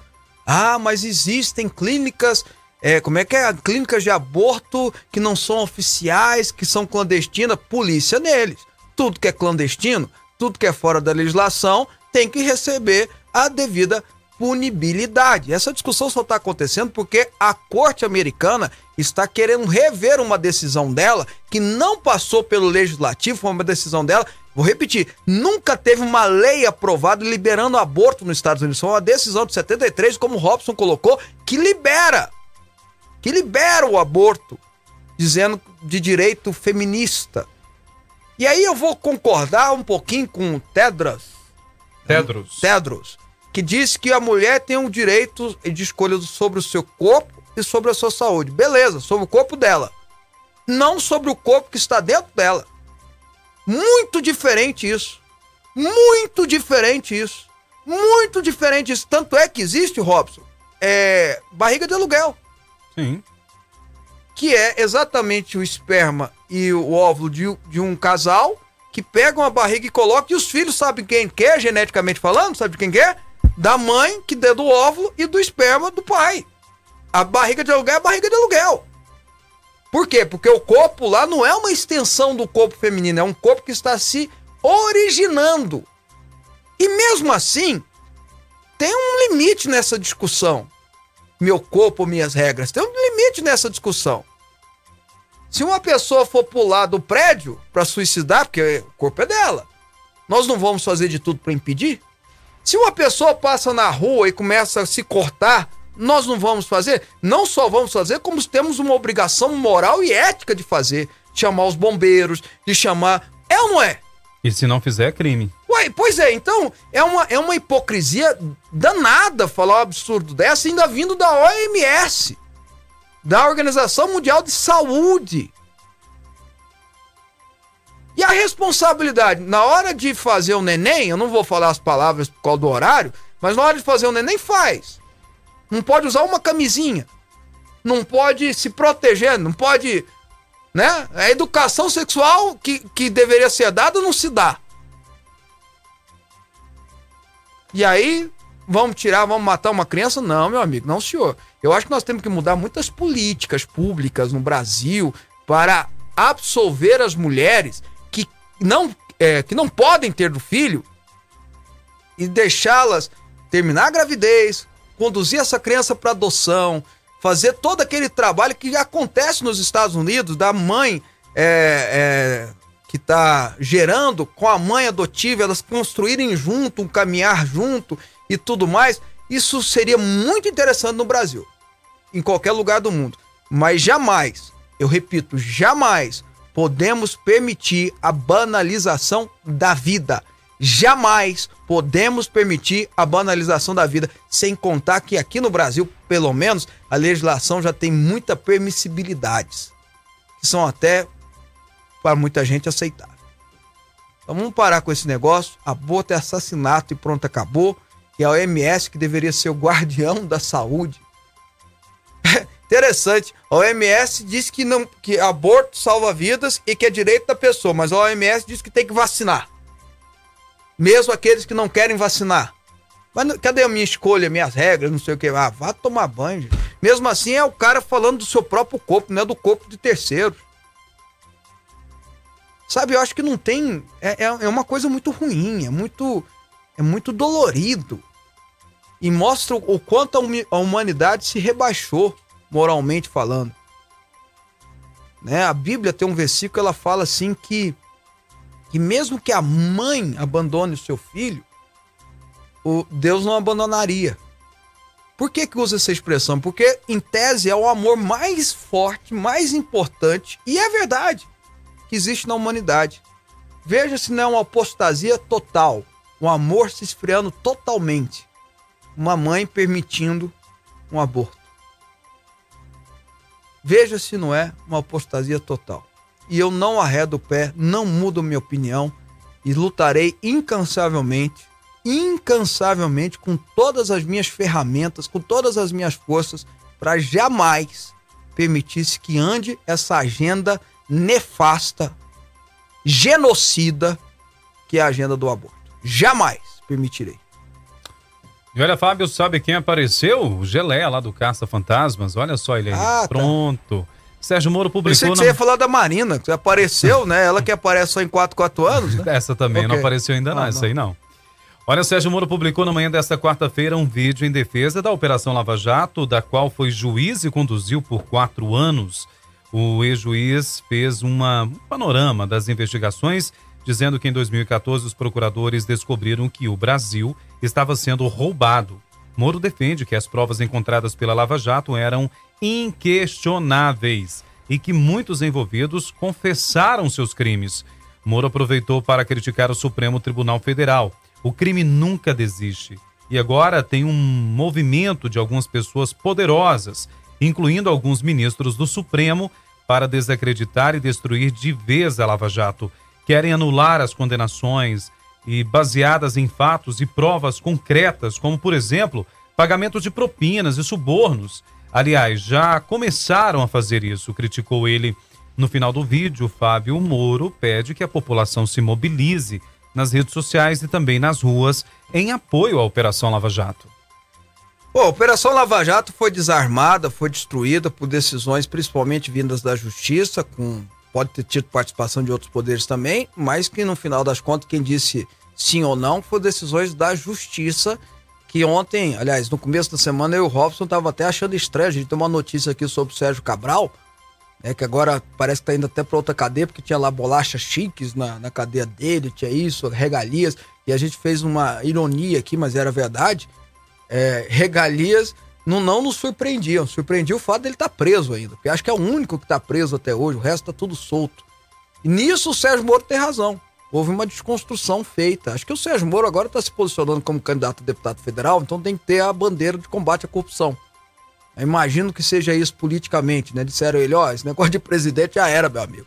[SPEAKER 1] Ah, mas existem clínicas, é, como é que é? Clínicas de aborto que não são oficiais, que são clandestinas, polícia neles. Tudo que é clandestino, tudo que é fora da legislação, tem que receber a devida punibilidade. Essa discussão só está acontecendo porque a corte americana está querendo rever uma decisão dela que não passou pelo legislativo, foi uma decisão dela. Vou repetir, nunca teve uma lei aprovada liberando aborto nos Estados Unidos. Foi uma decisão de 73, como o Robson colocou, que libera, que libera o aborto, dizendo de direito feminista. E aí eu vou concordar um pouquinho com o Tedros,
[SPEAKER 2] Tedros.
[SPEAKER 1] Tedros, que diz que a mulher tem um direito de escolha sobre o seu corpo e sobre a sua saúde. Beleza, sobre o corpo dela. Não sobre o corpo que está dentro dela. Muito diferente isso. Muito diferente isso. Muito diferente isso. Tanto é que existe, Robson, é, barriga de aluguel
[SPEAKER 2] Sim.
[SPEAKER 1] que é exatamente o esperma e o óvulo de, de um casal que pegam a barriga e colocam, e os filhos sabem quem que é, geneticamente falando, sabe de quem que é? Da mãe, que deu do óvulo, e do esperma do pai. A barriga de aluguel é a barriga de aluguel. Por quê? Porque o corpo lá não é uma extensão do corpo feminino, é um corpo que está se originando. E mesmo assim, tem um limite nessa discussão meu corpo, minhas regras. Tem um limite nessa discussão. Se uma pessoa for pular do prédio para suicidar, porque o corpo é dela, nós não vamos fazer de tudo para impedir? Se uma pessoa passa na rua e começa a se cortar, nós não vamos fazer? Não só vamos fazer, como temos uma obrigação moral e ética de fazer. De chamar os bombeiros, de chamar. É ou não é?
[SPEAKER 2] E se não fizer, é crime.
[SPEAKER 1] Ué, pois é, então é uma, é uma hipocrisia danada falar um absurdo dessa, ainda vindo da OMS, da Organização Mundial de Saúde. E a responsabilidade, na hora de fazer o neném, eu não vou falar as palavras por causa do horário, mas na hora de fazer o neném, faz. Não pode usar uma camisinha. Não pode se proteger, não pode. Né? A educação sexual que, que deveria ser dada não se dá. E aí, vamos tirar, vamos matar uma criança? Não, meu amigo, não, senhor. Eu acho que nós temos que mudar muitas políticas públicas no Brasil para absolver as mulheres não, é, que não podem ter do filho e deixá-las terminar a gravidez, conduzir essa criança para adoção, fazer todo aquele trabalho que acontece nos Estados Unidos da mãe é, é, que está gerando com a mãe adotiva, elas construírem junto, um caminhar junto e tudo mais. Isso seria muito interessante no Brasil, em qualquer lugar do mundo. Mas jamais, eu repito, jamais podemos permitir a banalização da vida. Jamais podemos permitir a banalização da vida, sem contar que aqui no Brasil, pelo menos, a legislação já tem muita permissibilidades, que são até para muita gente aceitável. Então vamos parar com esse negócio. Aborto é assassinato e pronto, acabou. que é a OMS, que deveria ser o guardião da saúde. Interessante. A OMS diz que, não, que aborto salva vidas e que é direito da pessoa, mas a OMS diz que tem que vacinar. Mesmo aqueles que não querem vacinar. Mas cadê a minha escolha, minhas regras, não sei o que? Ah, vá tomar banho. Gente. Mesmo assim, é o cara falando do seu próprio corpo, não é do corpo de terceiros. Sabe, eu acho que não tem. É, é, é uma coisa muito ruim, é muito. É muito dolorido. E mostra o quanto a humanidade se rebaixou, moralmente falando. Né? A Bíblia tem um versículo, ela fala assim que, que mesmo que a mãe abandone o seu filho, o Deus não abandonaria. Por que, que usa essa expressão? Porque, em tese, é o amor mais forte, mais importante, e é verdade, que existe na humanidade. Veja se não é uma apostasia total, um amor se esfriando totalmente, uma mãe permitindo um aborto. Veja se não é uma apostasia total. E eu não arredo o pé, não mudo minha opinião e lutarei incansavelmente incansavelmente com todas as minhas ferramentas, com todas as minhas forças, para jamais permitir-se que ande essa agenda nefasta, genocida, que é a agenda do aborto. Jamais permitirei.
[SPEAKER 2] E olha, Fábio, sabe quem apareceu? O Gelé lá do Caça Fantasmas. Olha só ele aí. Ah, tá. Pronto. Tá. Sérgio Moro publicou. Pensei
[SPEAKER 1] que você ia falar da Marina, que apareceu, *laughs* né? Ela que aparece só em 4, 4 anos. Né?
[SPEAKER 2] Essa também okay. não apareceu ainda, não. Ah, Essa aí não. Olha, Sérgio Moro publicou na manhã desta quarta-feira um vídeo em defesa da Operação Lava Jato, da qual foi juiz e conduziu por quatro anos. O ex-juiz fez uma, um panorama das investigações, dizendo que em 2014 os procuradores descobriram que o Brasil estava sendo roubado. Moro defende que as provas encontradas pela Lava Jato eram inquestionáveis e que muitos envolvidos confessaram seus crimes. Moro aproveitou para criticar o Supremo Tribunal Federal o crime nunca desiste. E agora tem um movimento de algumas pessoas poderosas, incluindo alguns ministros do Supremo, para desacreditar e destruir de vez a Lava Jato. Querem anular as condenações e baseadas em fatos e provas concretas, como, por exemplo, pagamentos de propinas e subornos. Aliás, já começaram a fazer isso, criticou ele. No final do vídeo, Fábio Moro pede que a população se mobilize nas redes sociais e também nas ruas em apoio à Operação Lava Jato.
[SPEAKER 1] Bom, a Operação Lava Jato foi desarmada, foi destruída por decisões principalmente vindas da Justiça, com pode ter tido participação de outros poderes também, mas que no final das contas quem disse sim ou não foram decisões da Justiça, que ontem, aliás, no começo da semana eu e o Robson tava até achando estranho, a gente tem uma notícia aqui sobre o Sérgio Cabral, é que agora parece que tá indo até para outra cadeia, porque tinha lá bolachas chiques na, na cadeia dele, tinha isso, regalias, e a gente fez uma ironia aqui, mas era verdade. É, regalias não, não nos surpreendiam, surpreendia o fato dele estar tá preso ainda, porque acho que é o único que está preso até hoje, o resto tá tudo solto. E nisso o Sérgio Moro tem razão. Houve uma desconstrução feita. Acho que o Sérgio Moro agora está se posicionando como candidato a deputado federal, então tem que ter a bandeira de combate à corrupção. Eu imagino que seja isso politicamente, né? Disseram ele, ó, esse negócio de presidente já era, meu amigo.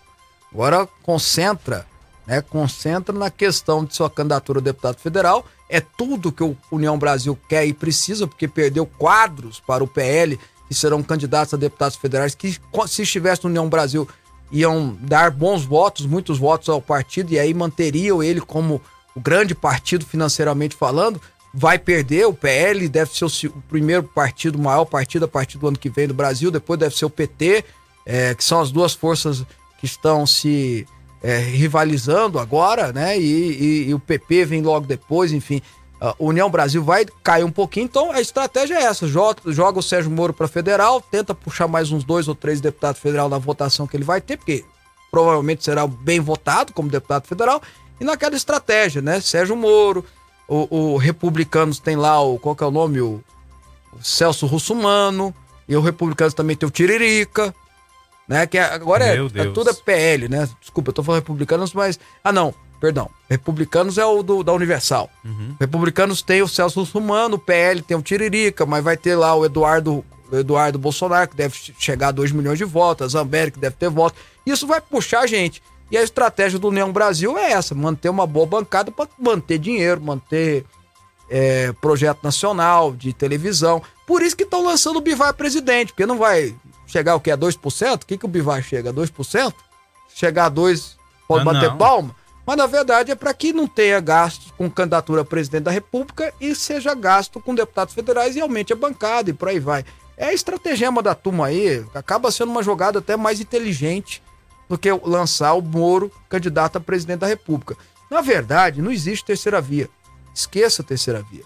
[SPEAKER 1] Agora concentra, né? Concentra na questão de sua candidatura a deputado federal. É tudo que o União Brasil quer e precisa, porque perdeu quadros para o PL, que serão candidatos a deputados federais, que se estivesse no União Brasil iam dar bons votos, muitos votos ao partido, e aí manteriam ele como o grande partido financeiramente falando vai perder. O PL deve ser o, o primeiro partido, o maior partido a partir do ano que vem do Brasil. Depois deve ser o PT, é, que são as duas forças que estão se é, rivalizando agora, né? E, e, e, o PP vem logo depois, enfim. A União Brasil vai cair um pouquinho, então a estratégia é essa: joga, joga o Sérgio Moro para federal, tenta puxar mais uns dois ou três deputados federal na votação que ele vai ter, porque provavelmente será bem votado como deputado federal, e naquela estratégia, né? Sérgio Moro, o, o Republicanos tem lá o. Qual que é o nome? O, o Celso Russumano. E o Republicanos também tem o Tiririca. Né? Que é, agora é, é, tudo PL, né? Desculpa, eu tô falando Republicanos, mas. Ah, não, perdão. Republicanos é o do, da Universal. Uhum. Republicanos tem o Celso Russumano, o PL tem o Tiririca, mas vai ter lá o Eduardo, o Eduardo Bolsonaro, que deve chegar a 2 milhões de votos, a Zambelli, que deve ter votos. Isso vai puxar a gente. E a estratégia do União Brasil é essa: manter uma boa bancada para manter dinheiro, manter é, projeto nacional de televisão. Por isso que estão lançando o Bivar presidente, porque não vai chegar o que? A 2%? O que, que o Bivar chega? A 2%? Chegar a 2%, pode
[SPEAKER 2] Ah,
[SPEAKER 1] bater
[SPEAKER 2] não.
[SPEAKER 1] palma? Mas na verdade é para que não tenha gasto com candidatura a presidente da República e seja gasto com deputados federais e aumente a bancada e por aí vai. É a estratagema da turma aí, acaba sendo uma jogada até mais inteligente do que lançar o Moro candidato a presidente da República. Na verdade, não existe terceira via. Esqueça a terceira via.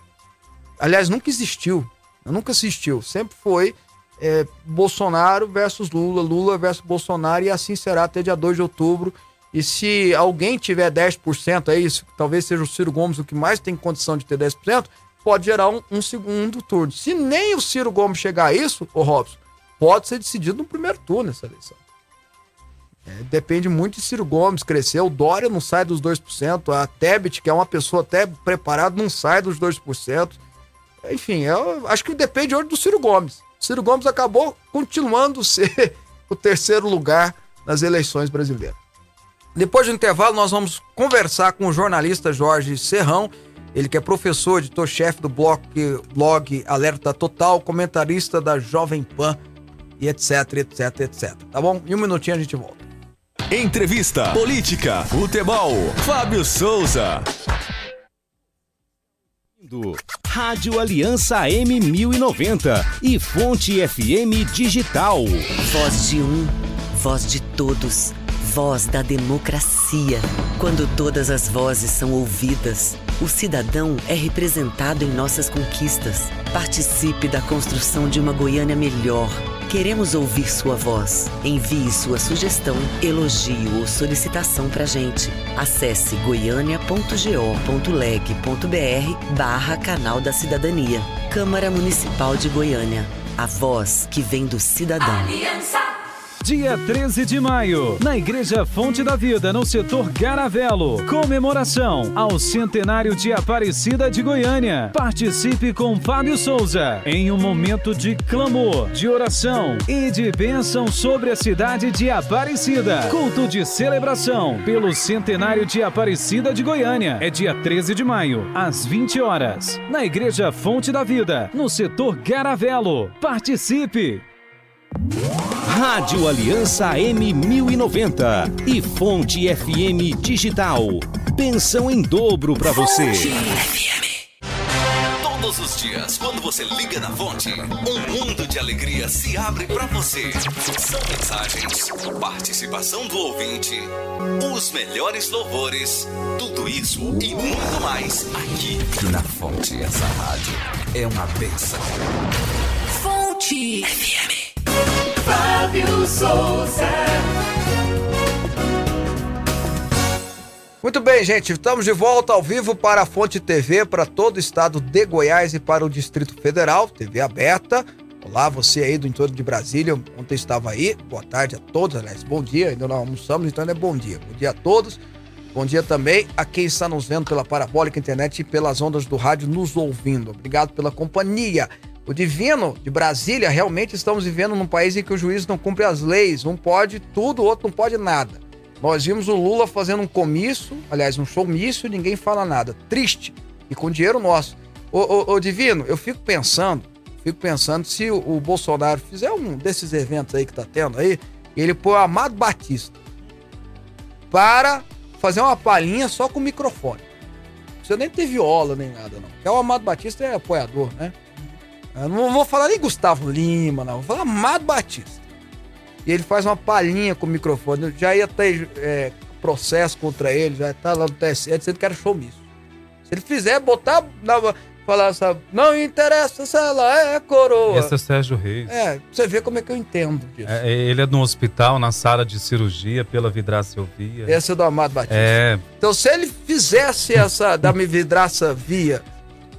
[SPEAKER 1] Aliás, nunca existiu. Nunca existiu. Sempre foi é, Bolsonaro versus Lula, Lula versus Bolsonaro, e assim será até dia 2 de outubro. E se alguém tiver 10%, é isso, talvez seja o Ciro Gomes o que mais tem condição de ter 10%, pode gerar um, um segundo turno. Se nem o Ciro Gomes chegar a isso, ô Robson, pode ser decidido no primeiro turno essa eleição. É, depende muito de Ciro Gomes crescer. O Dória não sai dos 2%. A Tebet, que é uma pessoa até preparada, não sai dos 2%. Enfim, eu acho que depende hoje do Ciro Gomes. Ciro Gomes acabou continuando *laughs* ser o terceiro lugar nas eleições brasileiras. Depois do intervalo, nós vamos conversar com o jornalista Jorge Serrão, ele que é professor, editor-chefe do blog, blog Alerta Total, comentarista da Jovem Pan e etc, etc, etc. Tá bom? Em um minutinho a gente volta.
[SPEAKER 3] Entrevista, política, futebol. Fábio Souza.
[SPEAKER 5] Rádio Aliança M1090 e Fonte FM Digital.
[SPEAKER 6] Voz de um, voz de todos, voz da democracia. Quando todas as vozes são ouvidas, o cidadão é representado em nossas conquistas. Participe da construção de uma Goiânia melhor. Queremos ouvir sua voz. Envie sua sugestão, elogio ou solicitação pra gente. Acesse goiânia.go.leg.br barra Canal da Cidadania. Câmara Municipal de Goiânia. A voz que vem do cidadão.
[SPEAKER 7] Dia 13 de maio, na Igreja Fonte da Vida, no setor Garavelo. Comemoração ao centenário de Aparecida de Goiânia. Participe com Fábio Souza em um momento de clamor, de oração e de bênção sobre a cidade de Aparecida. Culto de celebração pelo centenário de Aparecida de Goiânia. É dia 13 de maio, às 20 horas, na Igreja Fonte da Vida, no setor Garavelo. Participe!
[SPEAKER 5] Rádio Aliança M1090 e Fonte FM Digital. Pensão em dobro para você.
[SPEAKER 3] Todos os dias, quando você liga na fonte, um mundo de alegria se abre pra você. São mensagens, participação do ouvinte, os melhores louvores, tudo isso e muito mais aqui na fonte. Essa rádio é uma benção.
[SPEAKER 6] Fonte FM.
[SPEAKER 8] Fábio Souza.
[SPEAKER 1] Muito bem, gente, estamos de volta ao vivo para a Fonte TV, para todo o estado de Goiás e para o Distrito Federal, TV aberta. Olá, você aí do entorno de Brasília, ontem estava aí. Boa tarde a todos, aliás, bom dia, ainda não almoçamos, então é bom dia. Bom dia a todos. Bom dia também a quem está nos vendo pela Parabólica Internet e pelas ondas do rádio nos ouvindo. Obrigado pela companhia. O Divino de Brasília, realmente estamos vivendo num país em que o juiz não cumpre as leis. Um pode tudo, o outro não pode nada. Nós vimos o Lula fazendo um comício, aliás, um showmício, ninguém fala nada. Triste. E com dinheiro nosso. Ô, ô, ô, Divino, eu fico pensando, fico pensando se o, o Bolsonaro fizer um desses eventos aí que tá tendo aí, ele põe o Amado Batista para fazer uma palhinha só com microfone. Não precisa nem ter viola nem nada, não. Porque o Amado Batista é apoiador, né? Eu não vou falar nem Gustavo Lima, não. Vou falar Amado Batista. E ele faz uma palhinha com o microfone. Já ia ter é, processo contra ele, já tá lá no TSE dizendo que era showmício. Se ele fizer, botar, na, falar, sabe, não interessa se ela é coroa.
[SPEAKER 2] Esse é Sérgio Reis.
[SPEAKER 1] É, você ver como é que eu entendo disso.
[SPEAKER 2] É, ele é no hospital, na sala de cirurgia, pela vidraça eu via.
[SPEAKER 1] Esse é do Amado Batista.
[SPEAKER 2] É,
[SPEAKER 1] Então, se ele fizesse essa da me vidraça via,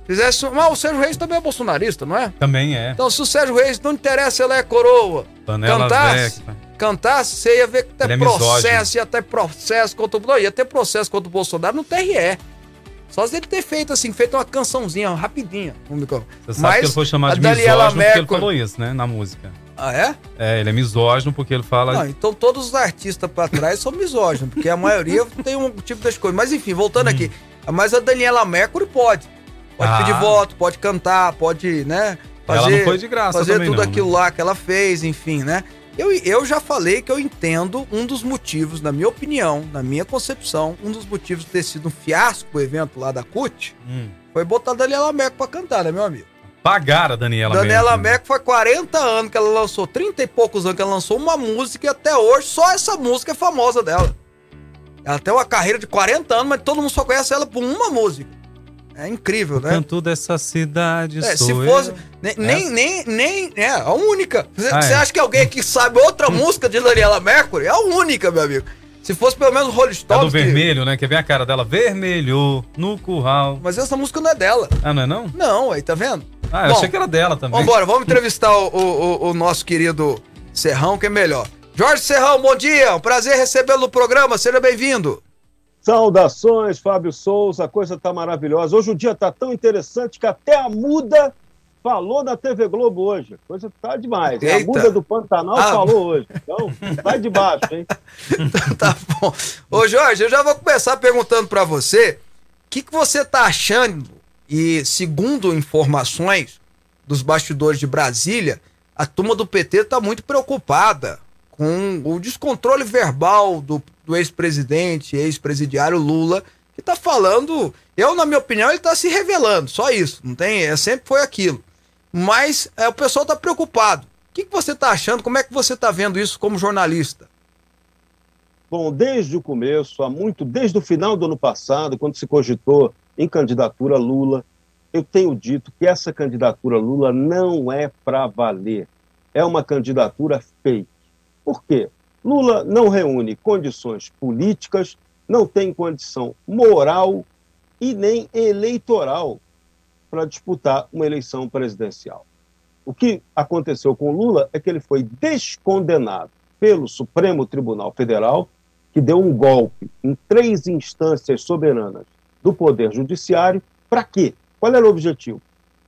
[SPEAKER 1] fizesse. Mas o Sérgio Reis também é bolsonarista, não é?
[SPEAKER 2] também é.
[SPEAKER 1] Então, se o Sérgio Reis não interessa, ela é coroa.
[SPEAKER 2] Panela
[SPEAKER 1] cantasse,
[SPEAKER 2] Veca.
[SPEAKER 1] cantasse, você ia ver que
[SPEAKER 2] Ele
[SPEAKER 1] tem
[SPEAKER 2] é
[SPEAKER 1] processo, ia ter processo contra o. Não, ia ter processo contra o Bolsonaro no TRE. Só se ele ter feito assim, feito uma cançãozinha rapidinha. no microfone.
[SPEAKER 2] Você sabe que ele foi chamado de misógino porque ele falou isso, né? Na música.
[SPEAKER 1] Ah, é?
[SPEAKER 2] É, ele é misógino porque ele fala.
[SPEAKER 1] Não, então todos os artistas pra trás são misóginos, porque a maioria tem um tipo das coisas. Mas enfim, voltando aqui. Mas a Daniela Mercury pode. Pode
[SPEAKER 2] Ah.
[SPEAKER 1] pedir voto, pode cantar, pode, né? Fazer
[SPEAKER 2] também
[SPEAKER 1] tudo
[SPEAKER 2] não,
[SPEAKER 1] aquilo
[SPEAKER 2] né?
[SPEAKER 1] lá que ela fez, enfim, né? Eu, eu já falei que eu entendo um dos motivos, na minha opinião, na minha concepção, um dos motivos de ter sido um fiasco o evento lá da CUT
[SPEAKER 2] Hum.
[SPEAKER 1] foi botar a Daniela Meco pra cantar, né, meu amigo?
[SPEAKER 2] Pagaram a Daniela
[SPEAKER 1] Daniela
[SPEAKER 2] Mercury.
[SPEAKER 1] Meco foi 40 anos que ela lançou, 30 e poucos anos que ela lançou uma música e até hoje só essa música é famosa dela. Ela tem uma carreira de 40 anos, mas todo mundo só conhece ela por uma música. É incrível, né?
[SPEAKER 2] Canto dessa cidade
[SPEAKER 1] É, se
[SPEAKER 2] eu.
[SPEAKER 1] fosse. Nem, nem, nem, nem. É, a única. Você
[SPEAKER 2] Ah, é.
[SPEAKER 1] acha que alguém que sabe outra música de Daniela Mercury? É a única, meu amigo. Se fosse pelo menos Rolling Stones.
[SPEAKER 2] do
[SPEAKER 1] que-
[SPEAKER 2] vermelho, né? Que vem a cara dela. Vermelho no curral.
[SPEAKER 1] Mas essa música não é dela.
[SPEAKER 2] Ah, não é não?
[SPEAKER 1] Não, aí, tá vendo?
[SPEAKER 2] Ah, eu
[SPEAKER 1] Bom,
[SPEAKER 2] achei que era dela também.
[SPEAKER 1] Vambora, vamos entrevistar o, o, o- o nosso querido Serrão, que é melhor. Jorge Serrão, bom dia. Um prazer recebê-lo no programa. Seja bem-vindo.
[SPEAKER 9] Saudações, Fábio Souza, a coisa tá maravilhosa. Hoje o dia tá tão interessante que até a muda falou na TV Globo hoje. A coisa tá demais. A
[SPEAKER 1] Eita.
[SPEAKER 9] muda do Pantanal
[SPEAKER 1] Ah.
[SPEAKER 9] falou hoje. Então, tá de baixo, hein? *laughs*
[SPEAKER 1] tá bom. Ô, Jorge, eu já vou começar perguntando pra você o que, que você tá achando, e segundo informações dos bastidores de Brasília, a turma do PT tá muito preocupada com o descontrole verbal do, do ex-presidente, ex-presidiário Lula, que tá falando. Eu, na minha opinião, ele tá se revelando, só isso. Não tem. É, sempre foi aquilo. Mas é, o pessoal tá preocupado. O que, que você tá achando? Como é que você tá vendo isso como jornalista?
[SPEAKER 9] Bom, desde o começo, há muito, desde o final do ano passado, quando se cogitou em candidatura Lula, eu tenho dito que essa candidatura Lula não é para valer. É uma candidatura fake. Por quê? Lula não reúne condições políticas, não tem condição moral e nem eleitoral para disputar uma eleição presidencial. O que aconteceu com Lula é que ele foi descondenado pelo Supremo Tribunal Federal, que deu um golpe em três instâncias soberanas do Poder Judiciário. Para quê? Qual era o objetivo?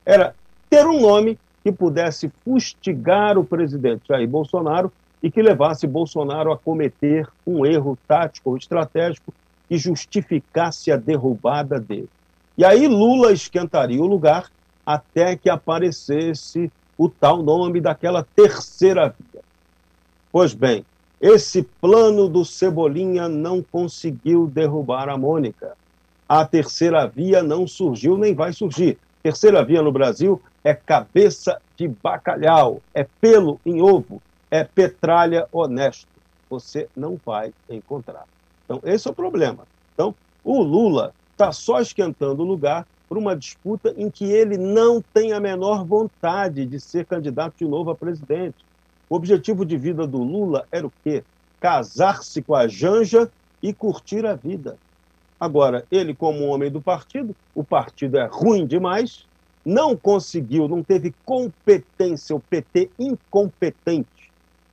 [SPEAKER 9] Era ter um nome que pudesse fustigar o presidente Jair Bolsonaro e que levasse Bolsonaro a cometer um erro tático ou estratégico que justificasse a derrubada dele. E aí Lula esquentaria o lugar até que aparecesse o tal nome daquela terceira via. Pois bem, esse plano do Cebolinha não conseguiu derrubar a Mônica. A terceira via não surgiu nem vai surgir. Terceira via no Brasil é cabeça de bacalhau, é pelo em ovo, é petralha honesto. Você não vai encontrar. Então, esse é o problema. Então, o Lula está só esquentando o lugar por uma disputa em que ele não tem a menor vontade de ser candidato de novo a presidente. O objetivo de vida do Lula era o quê? Casar-se com a Janja e curtir a vida. Agora, ele, como homem do partido, o partido é ruim demais, não conseguiu, não teve competência, o PT incompetente,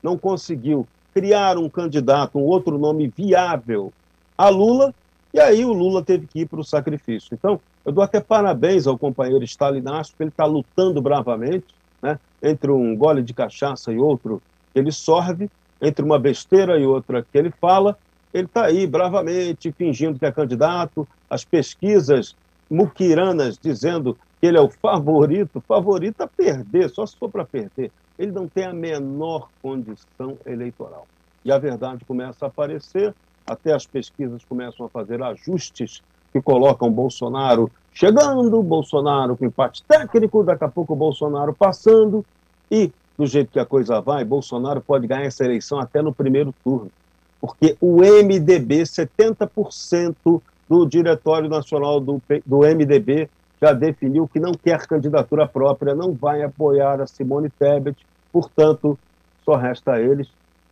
[SPEAKER 9] não conseguiu criar um candidato, um outro nome viável a Lula, e aí o Lula teve que ir para o sacrifício. Então, eu dou até parabéns ao companheiro Stalinacho, porque ele está lutando bravamente, né, entre um gole de cachaça e outro que ele sorve, entre uma besteira e outra que ele fala, ele está aí bravamente fingindo que é candidato, as pesquisas muquiranas dizendo ele é o favorito, favorito a perder, só se for para perder. Ele não tem a menor condição eleitoral. E a verdade começa a aparecer, até as pesquisas começam a fazer ajustes que colocam Bolsonaro chegando, Bolsonaro com empate técnico, daqui a pouco Bolsonaro passando, e do jeito que a coisa vai, Bolsonaro pode ganhar essa eleição até no primeiro turno. Porque o MDB, 70% do Diretório Nacional do, do MDB já definiu que não quer candidatura própria, não vai apoiar a Simone Tebet, portanto, só resta a eles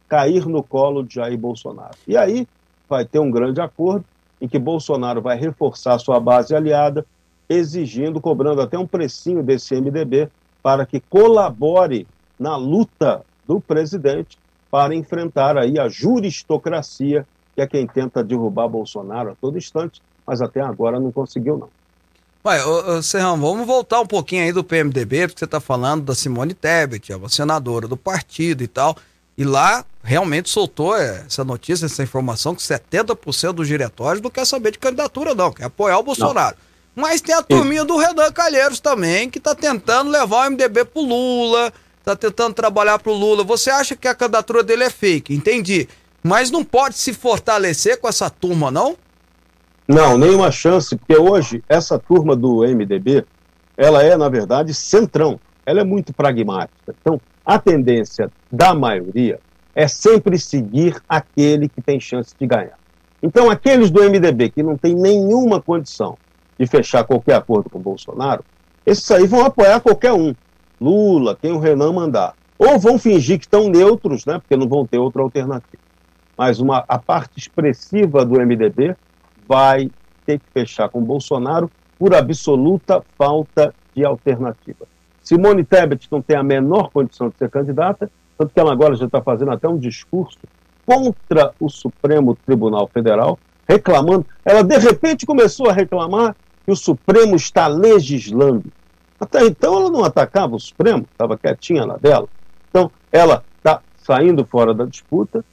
[SPEAKER 9] cair no colo de Jair Bolsonaro. E aí vai ter um grande acordo em que Bolsonaro vai reforçar sua base aliada, exigindo, cobrando até um precinho desse MDB para que colabore na luta do presidente para enfrentar aí a juristocracia, que é quem tenta derrubar Bolsonaro a todo instante, mas até agora não conseguiu não.
[SPEAKER 1] Ué, ô, ô, Serrão, vamos voltar um pouquinho aí do PMDB, porque você está falando da Simone Tebet, é uma senadora do partido e tal. E lá realmente soltou é, essa notícia, essa informação, que 70% dos diretórios não quer saber de candidatura, não, quer apoiar o Bolsonaro. Mas tem a turminha do Renan Calheiros também, que tá tentando levar o MDB pro Lula, tá tentando trabalhar pro Lula. Você acha que a candidatura dele é fake? Entendi. Mas não pode se fortalecer com essa turma, não?
[SPEAKER 9] Não, nenhuma chance, porque hoje essa turma do MDB, ela é, na verdade, centrão. Ela é muito pragmática. Então, a tendência da maioria é sempre seguir aquele que tem chance de ganhar. Então, aqueles do MDB que não tem nenhuma condição de fechar qualquer acordo com o Bolsonaro, esses aí vão apoiar qualquer um. Lula, quem o Renan mandar. Ou vão fingir que estão neutros, né, porque não vão ter outra alternativa. Mas uma, a parte expressiva do MDB vai ter que fechar com Bolsonaro por absoluta falta de alternativa. Simone Tebet não tem a menor condição de ser candidata, tanto que ela agora já está fazendo até um discurso contra o Supremo Tribunal Federal, reclamando. Ela, de repente, começou a reclamar que o Supremo está legislando. Até então, ela não atacava o Supremo, estava quietinha na dela. Então, ela está saindo fora da disputa.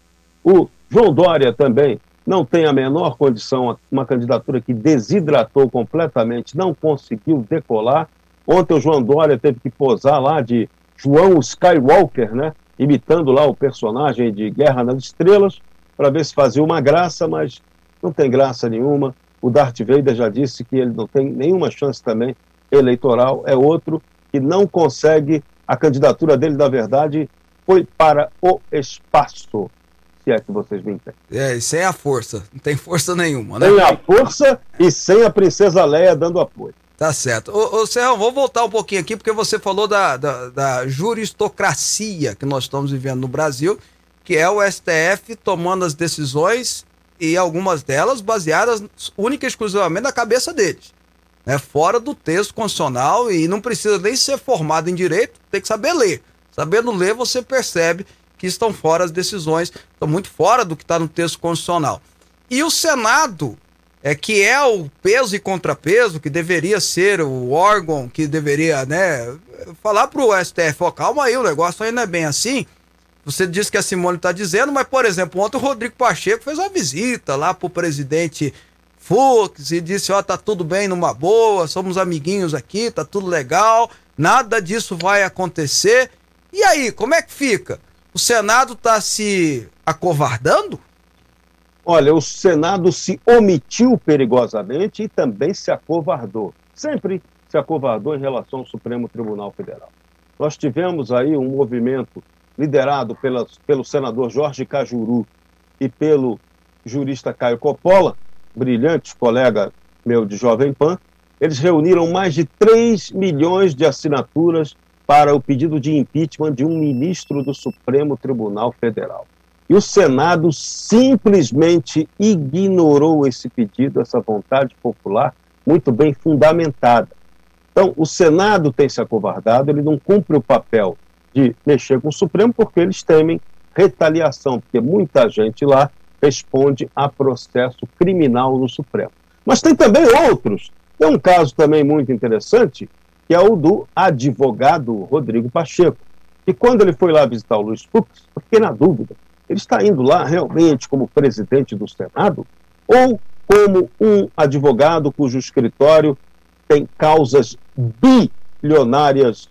[SPEAKER 9] O João Dória também não tem a menor condição, uma candidatura que desidratou completamente, não conseguiu decolar. Ontem o João Dória teve que posar lá de João Skywalker, né? imitando lá o personagem de Guerra nas Estrelas, para ver se fazia uma graça, mas não tem graça nenhuma. O Darth Vader já disse que ele não tem nenhuma chance também eleitoral, é outro que não consegue, a candidatura dele, na verdade, foi para o espaço, é que vocês me entendem.
[SPEAKER 1] É, e sem a força, não tem força nenhuma, né?
[SPEAKER 9] Sem a força e sem a princesa Leia dando apoio.
[SPEAKER 1] Tá certo. Ô, ô Serrão, vou voltar um pouquinho aqui, porque você falou da, da, da juristocracia que nós estamos vivendo no Brasil, que é o STF tomando as decisões e algumas delas baseadas única e exclusivamente na cabeça deles. Né? Fora do texto constitucional e não precisa nem ser formado em direito, tem que saber ler. Sabendo ler, você percebe que estão fora as decisões, estão muito fora do que está no texto constitucional. E o Senado é, que é o peso e contrapeso, que deveria ser o órgão que deveria, né, falar para o STF, ó, calma aí, o negócio não é bem assim. Você disse que a Simone está dizendo, mas, por exemplo, ontem o Rodrigo Pacheco fez uma visita lá para o presidente Fux e disse, ó, tá tudo bem numa boa, somos amiguinhos aqui, tá tudo legal, nada disso vai acontecer. E aí, como é que fica? O Senado está se acovardando?
[SPEAKER 9] Olha, o Senado se omitiu perigosamente e também se acovardou. Sempre se acovardou em relação ao Supremo Tribunal Federal. Nós tivemos aí um movimento liderado pela, pelo senador Jorge Cajuru e pelo jurista Caio Coppola, brilhante colega meu de Jovem Pan. Eles reuniram mais de 3 milhões de assinaturas para o pedido de impeachment de um ministro do Supremo Tribunal Federal. E o Senado simplesmente ignorou esse pedido, essa vontade popular, muito bem fundamentada. Então, o Senado tem se acovardado, ele não cumpre o papel de mexer com o Supremo porque eles temem retaliação, porque muita gente lá responde a processo criminal no Supremo. Mas tem também outros. Tem um caso também muito interessante, que é o do advogado Rodrigo Pacheco, que quando ele foi lá visitar o Luiz Fux, fiquei na dúvida, ele está indo lá realmente como presidente do Senado ou como um advogado cujo escritório tem causas bilionárias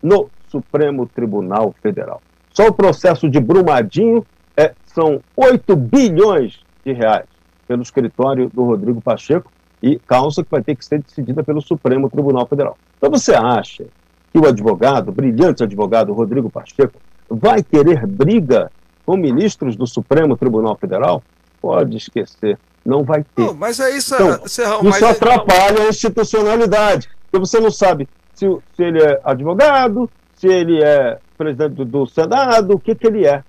[SPEAKER 9] no Supremo Tribunal Federal. Só o processo de Brumadinho é, são 8 bilhões de reais pelo escritório do Rodrigo Pacheco e causa que vai ter que ser decidida pelo Supremo Tribunal Federal. Então você acha que o advogado, o brilhante advogado Rodrigo Pacheco, vai querer briga com ministros do Supremo Tribunal Federal, pode esquecer, não vai ter. Não,
[SPEAKER 1] mas é isso,
[SPEAKER 9] então,
[SPEAKER 1] Serrão,
[SPEAKER 9] isso
[SPEAKER 1] mas
[SPEAKER 9] atrapalha a institucionalidade, porque você não sabe se, se, ele é advogado, se ele é presidente do, do Senado, o que, que ele é.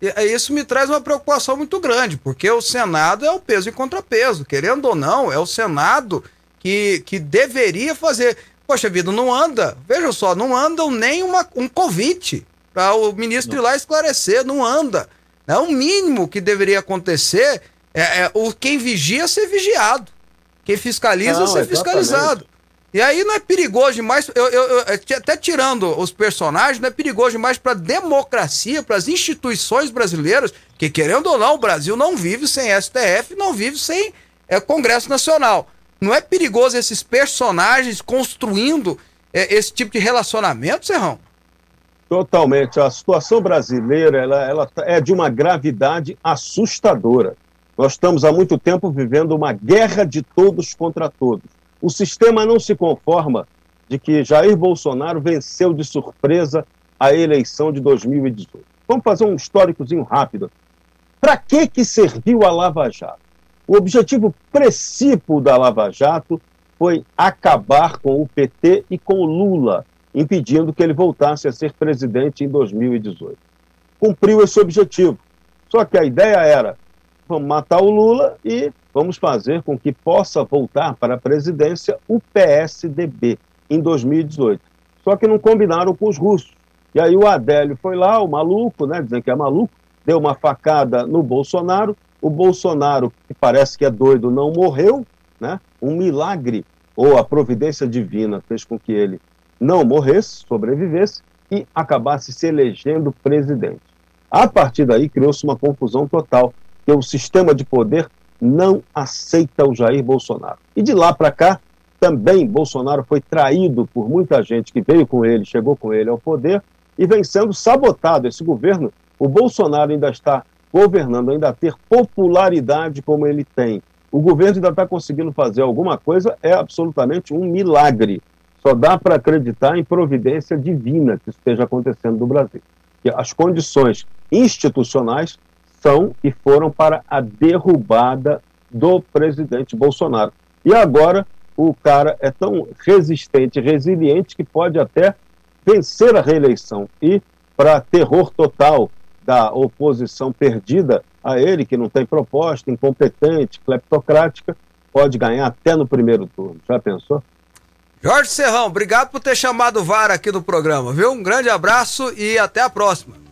[SPEAKER 9] Né?
[SPEAKER 1] E, isso me traz uma preocupação muito grande, porque o Senado é o peso e contrapeso, querendo ou não, é o Senado que, que deveria fazer. Poxa vida, não anda, veja só, não andam nem uma, um convite para o ministro não. ir lá esclarecer, não anda. É o mínimo que deveria acontecer é, é o quem vigia ser vigiado, quem fiscaliza não, ser exatamente. fiscalizado. E aí não é perigoso demais, eu, eu, eu, é, até tirando os personagens, não é perigoso demais para a democracia, para as instituições brasileiras, que querendo ou não, o Brasil não vive sem STF, não vive sem é, Congresso Nacional. Não é perigoso esses personagens construindo é, esse tipo de relacionamento, Serrão?
[SPEAKER 9] Totalmente. A situação brasileira ela, ela é de uma gravidade assustadora. Nós estamos há muito tempo vivendo uma guerra de todos contra todos. O sistema não se conforma de que Jair Bolsonaro venceu de surpresa a eleição de 2018. Vamos fazer um históricozinho rápido. Para que, que serviu a Lava Jato? O objetivo principal da Lava Jato foi acabar com o PT e com o Lula, impedindo que ele voltasse a ser presidente em 2018. Cumpriu esse objetivo. Só que a ideia era: vamos matar o Lula e vamos fazer com que possa voltar para a presidência o PSDB em 2018. Só que não combinaram com os russos. E aí o Adélio foi lá, o maluco, né, dizendo que é maluco, deu uma facada no Bolsonaro. O Bolsonaro, que parece que é doido, não morreu, né? Um milagre ou a providência divina fez com que ele não morresse, sobrevivesse e acabasse se elegendo presidente. A partir daí criou-se uma confusão total, que o sistema de poder não aceita o Jair Bolsonaro. E de lá para cá, também Bolsonaro foi traído por muita gente que veio com ele, chegou com ele ao poder e vem sendo sabotado. Esse governo, o Bolsonaro ainda está governando, ainda ter popularidade como ele tem. O governo ainda está conseguindo fazer alguma coisa, é absolutamente um milagre. Só dá para acreditar em providência divina que esteja acontecendo no Brasil. Que as condições institucionais são e foram para a derrubada do presidente Bolsonaro. E agora o cara é tão resistente, resiliente, que pode até vencer a reeleição e, para terror total da oposição perdida a ele, que não tem proposta, incompetente, cleptocrática, pode ganhar até no primeiro turno. Já pensou?
[SPEAKER 1] Jorge Serrão, obrigado por ter chamado o VAR aqui no programa, viu? Um grande abraço e até a próxima.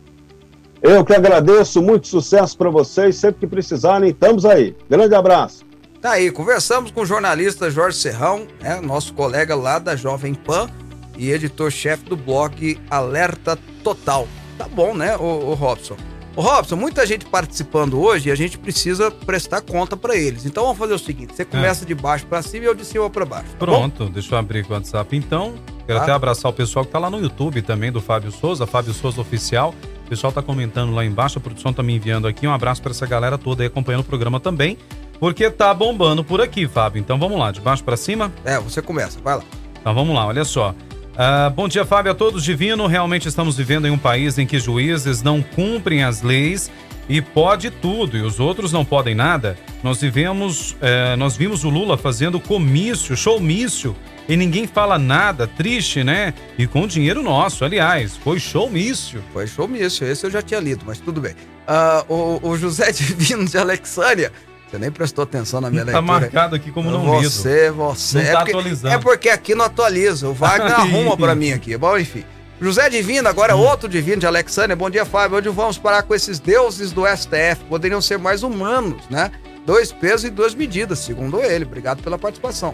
[SPEAKER 9] Eu que agradeço, muito sucesso para vocês. Sempre que precisarem, estamos aí. Grande abraço.
[SPEAKER 1] Tá aí, conversamos com o jornalista Jorge Serrão, né, nosso colega lá da Jovem Pan e editor-chefe do blog Alerta Total. Tá bom, né, o, o Robson? O Robson, muita gente participando hoje e a gente precisa prestar conta para eles. Então vamos fazer o seguinte: você começa é. de baixo para cima e eu de cima para baixo.
[SPEAKER 2] Tá Pronto, bom? deixa eu abrir o WhatsApp então. Quero ah. até abraçar o pessoal que tá lá no YouTube também, do Fábio Souza, Fábio Souza Oficial. O pessoal tá comentando lá embaixo, a produção tá me enviando aqui. Um abraço para essa galera toda aí acompanhando o programa também. Porque tá bombando por aqui, Fábio. Então vamos lá, de baixo para cima?
[SPEAKER 1] É, você começa, vai lá.
[SPEAKER 2] Então vamos lá, olha só. Uh, bom dia, Fábio, a todos. Divino, realmente estamos vivendo em um país em que juízes não cumprem as leis e pode tudo e os outros não podem nada. Nós vivemos, uh, nós vimos o Lula fazendo comício, showmício e ninguém fala nada, triste, né? E com dinheiro nosso, aliás, foi showmício.
[SPEAKER 1] Foi showmício, esse eu já tinha lido, mas tudo bem. Uh, o, o José *laughs* Divino de Alexandria você nem prestou atenção na minha tá
[SPEAKER 2] leitura. Tá marcado aqui como não
[SPEAKER 1] lido. Você, você. Não
[SPEAKER 2] tá
[SPEAKER 1] é porque,
[SPEAKER 2] atualizando.
[SPEAKER 1] É porque aqui não atualiza. O Wagner *laughs* arruma para mim aqui. Bom, enfim. José Divino, agora hum. outro divino de Alexandria. Bom dia, Fábio. Onde vamos parar com esses deuses do STF? Poderiam ser mais humanos, né? Dois pesos e duas medidas, segundo ele. Obrigado pela participação.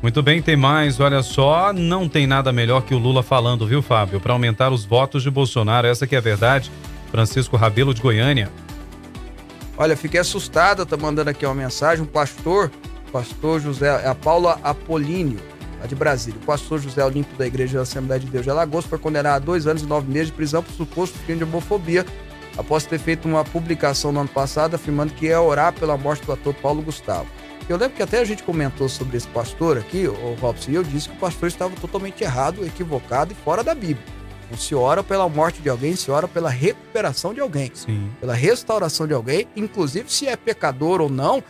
[SPEAKER 2] Muito bem, tem mais. Olha só, não tem nada melhor que o Lula falando, viu, Fábio? Para aumentar os votos de Bolsonaro. Essa que é a verdade. Francisco Rabelo de Goiânia.
[SPEAKER 1] Olha, fiquei assustada, tá mandando aqui uma mensagem, um pastor, pastor José, é a Paula Apolíneo, lá de Brasília. O pastor José Olímpio da Igreja da Assembleia de Deus de Alagoas foi condenado a dois anos e nove meses de prisão por suposto crime de homofobia, após ter feito uma publicação no ano passado afirmando que ia orar pela morte do ator Paulo Gustavo. Eu lembro que até a gente comentou sobre esse pastor aqui, o Robson, e eu disse que o pastor estava totalmente errado, equivocado e fora da Bíblia. Não se ora pela morte de alguém, se ora pela recuperação de alguém,
[SPEAKER 2] Sim.
[SPEAKER 1] pela restauração de alguém, inclusive se é pecador ou não,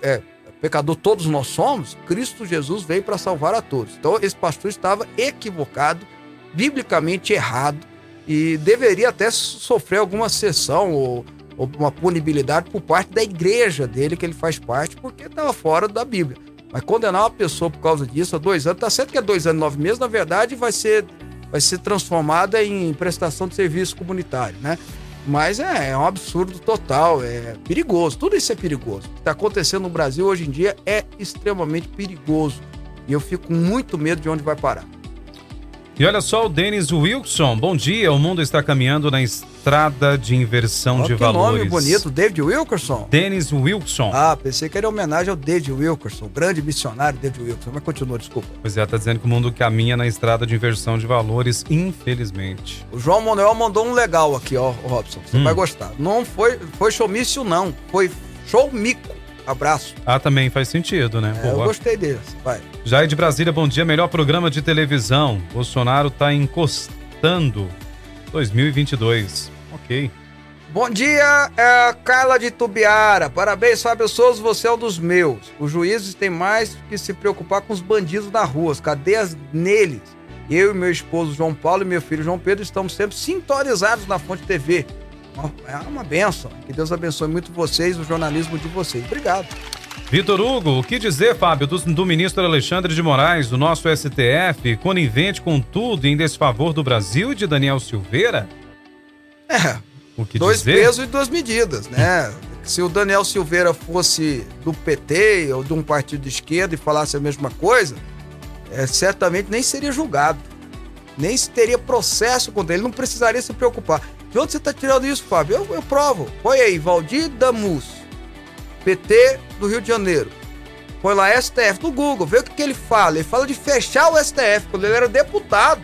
[SPEAKER 1] é, pecador todos nós somos, Cristo Jesus veio para salvar a todos. Então esse pastor estava equivocado, biblicamente errado e deveria até sofrer alguma sessão ou, ou uma punibilidade por parte da igreja dele que ele faz parte, porque estava fora da Bíblia. Mas condenar uma pessoa por causa disso há dois anos, tá certo que é dois anos e nove meses, na verdade vai ser vai ser transformada em prestação de serviço comunitário, né? Mas é, é um absurdo total, é perigoso. Tudo isso é perigoso. O que está acontecendo no Brasil hoje em dia é extremamente perigoso. E eu fico muito medo de onde vai parar.
[SPEAKER 2] E olha só o Denis Wilson. Bom dia. O mundo está caminhando na estrada de inversão de
[SPEAKER 1] que
[SPEAKER 2] valores.
[SPEAKER 1] nome bonito, David Wilkerson.
[SPEAKER 2] Dennis Wilson.
[SPEAKER 1] Ah, pensei que era homenagem ao David Wilkerson, o grande missionário David Wilkerson. Mas continua, desculpa.
[SPEAKER 2] Pois é, tá dizendo que o mundo caminha na estrada de inversão de valores, infelizmente.
[SPEAKER 1] O João Manuel mandou um legal aqui, ó, Robson. Você
[SPEAKER 2] Hum.
[SPEAKER 1] vai gostar. Não foi, foi showmício, não. Foi show mico. Abraço.
[SPEAKER 2] Ah, também faz sentido, né?
[SPEAKER 1] É, eu gostei desse. Vai.
[SPEAKER 2] Jair de Brasília, bom dia. Melhor programa de televisão. Bolsonaro tá encostando 2022. Ok.
[SPEAKER 1] Bom dia, é a Carla de Tubiara. Parabéns, Fábio Souza, você é um dos meus. Os juízes têm mais que se preocupar com os bandidos na rua, as cadeias neles. Eu e meu esposo João Paulo e meu filho João Pedro estamos sempre sintonizados na Fonte TV. É uma benção. Que Deus abençoe muito vocês, o jornalismo de vocês. Obrigado.
[SPEAKER 2] Vitor Hugo, o que dizer, Fábio, do, do ministro Alexandre de Moraes, do nosso STF, conivente com tudo em desfavor do Brasil e de Daniel Silveira?
[SPEAKER 1] É,
[SPEAKER 2] O que
[SPEAKER 1] dois
[SPEAKER 2] dizer?
[SPEAKER 1] pesos e duas medidas, né? Se o Daniel Silveira fosse do PT ou de um partido de esquerda e falasse a mesma coisa, é, certamente nem seria julgado. Nem teria processo contra ele, não precisaria se preocupar. De onde você está tirando isso, Fábio? Eu, eu provo. Põe aí, Valdir Damus, PT do Rio de Janeiro. Põe lá STF no Google, vê o que, que ele fala. Ele fala de fechar o STF quando ele era deputado.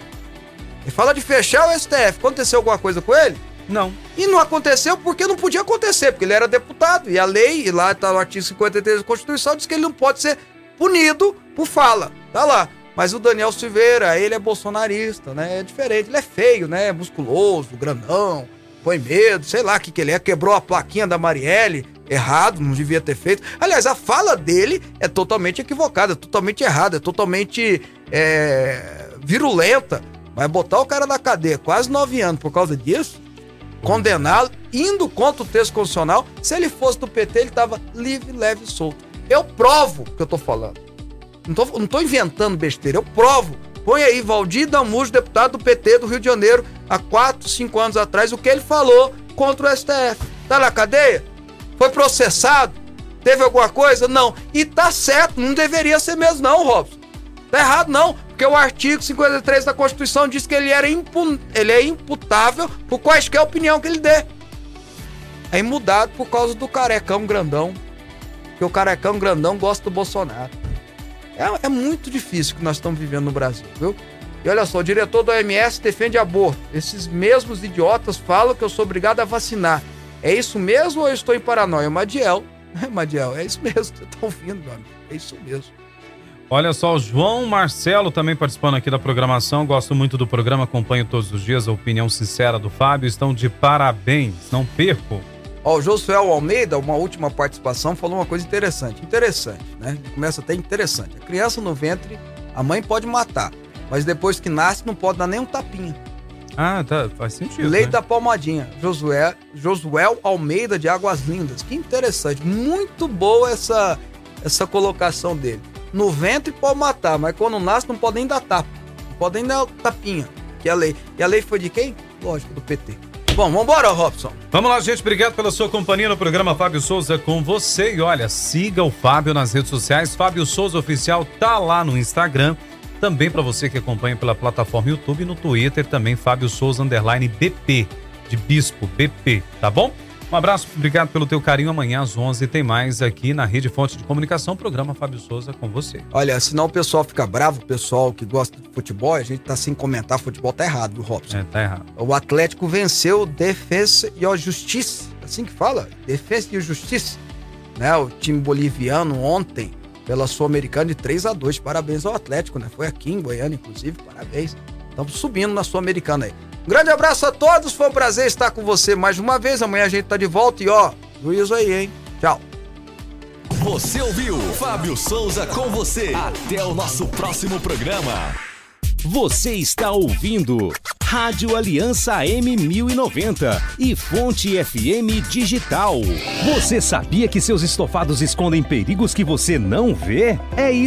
[SPEAKER 1] Ele fala de fechar o STF. Aconteceu alguma coisa com ele?
[SPEAKER 2] Não.
[SPEAKER 1] E não aconteceu porque não podia acontecer, porque ele era deputado. E a lei, e lá está no artigo 53 da Constituição, diz que ele não pode ser punido por fala. Tá lá. Mas o Daniel Silveira, ele é bolsonarista, né? É diferente. Ele é feio, né? Musculoso, grandão, põe medo, sei lá o que, que ele é. Quebrou a plaquinha da Marielle, errado, não devia ter feito. Aliás, a fala dele é totalmente equivocada, é totalmente errada, é totalmente é, virulenta. Vai botar o cara na cadeia quase nove anos por causa disso, condená-lo, indo contra o texto constitucional. Se ele fosse do PT, ele tava livre, leve e solto. Eu provo o que eu tô falando. Não tô, não tô inventando besteira, eu provo. Põe aí, Valdir Damujo, deputado do PT do Rio de Janeiro, há 4, 5 anos atrás, o que ele falou contra o STF. Tá na cadeia? Foi processado? Teve alguma coisa? Não. E tá certo, não deveria ser mesmo, não, Robson. Tá errado, não. Porque o artigo 53 da Constituição diz que ele, era impu- ele é imputável por quaisquer opinião que ele dê. É imudado por causa do carecão grandão. Porque o carecão grandão gosta do Bolsonaro. É, é muito difícil que nós estamos vivendo no Brasil, viu? E olha só, o diretor do OMS defende aborto. Esses mesmos idiotas falam que eu sou obrigado a vacinar. É isso mesmo ou eu estou em paranoia? Madiel, Madiel, é isso mesmo você está ouvindo, meu amigo. É isso mesmo.
[SPEAKER 2] Olha só, o João Marcelo também participando aqui da programação. Gosto muito do programa, acompanho todos os dias a opinião sincera do Fábio. Estão de parabéns, não perco.
[SPEAKER 1] Ó, o Josuel Almeida, uma última participação, falou uma coisa interessante. Interessante, né? Começa até interessante. A criança no ventre, a mãe pode matar, mas depois que nasce não pode dar nem um tapinha.
[SPEAKER 2] Ah, tá, faz sentido.
[SPEAKER 1] Lei
[SPEAKER 2] né?
[SPEAKER 1] da palmadinha. Josué, Josuel Almeida de Águas Lindas. Que interessante. Muito boa essa, essa colocação dele. No ventre pode matar, mas quando nasce não pode nem dar tapa. Não pode nem dar tapinha. Que é a lei. E a lei foi de quem? Lógico, do PT. Bom, vambora, Robson.
[SPEAKER 2] Vamos lá, gente. Obrigado pela sua companhia no programa Fábio Souza com você. E olha, siga o Fábio nas redes sociais. Fábio Souza Oficial tá lá no Instagram. Também para você que acompanha pela plataforma YouTube e no Twitter também Fábio Souza underline BP de Bispo BP, tá bom? Um abraço, obrigado pelo teu carinho. Amanhã às 11 tem mais aqui na Rede Fonte de Comunicação, programa Fábio Souza com você.
[SPEAKER 1] Olha, senão o pessoal fica bravo, o pessoal que gosta de futebol, a gente tá sem comentar futebol, tá errado, viu, Robson?
[SPEAKER 2] É, tá errado.
[SPEAKER 1] O Atlético venceu o Defensa e a Justiça, assim que fala, Defensa e Justiça, né? O time boliviano ontem pela Sul-Americana de 3 a 2. Parabéns ao Atlético, né? Foi aqui em Goiânia, inclusive, parabéns. Estamos subindo na Sul-Americana aí. Um grande abraço a todos, foi um prazer estar com você mais uma vez. Amanhã a gente tá de volta e ó, juízo aí, hein? Tchau.
[SPEAKER 3] Você ouviu Fábio Souza com você. Até o nosso próximo programa.
[SPEAKER 5] Você está ouvindo Rádio Aliança M1090 e Fonte FM Digital. Você sabia que seus estofados escondem perigos que você não vê? É isso.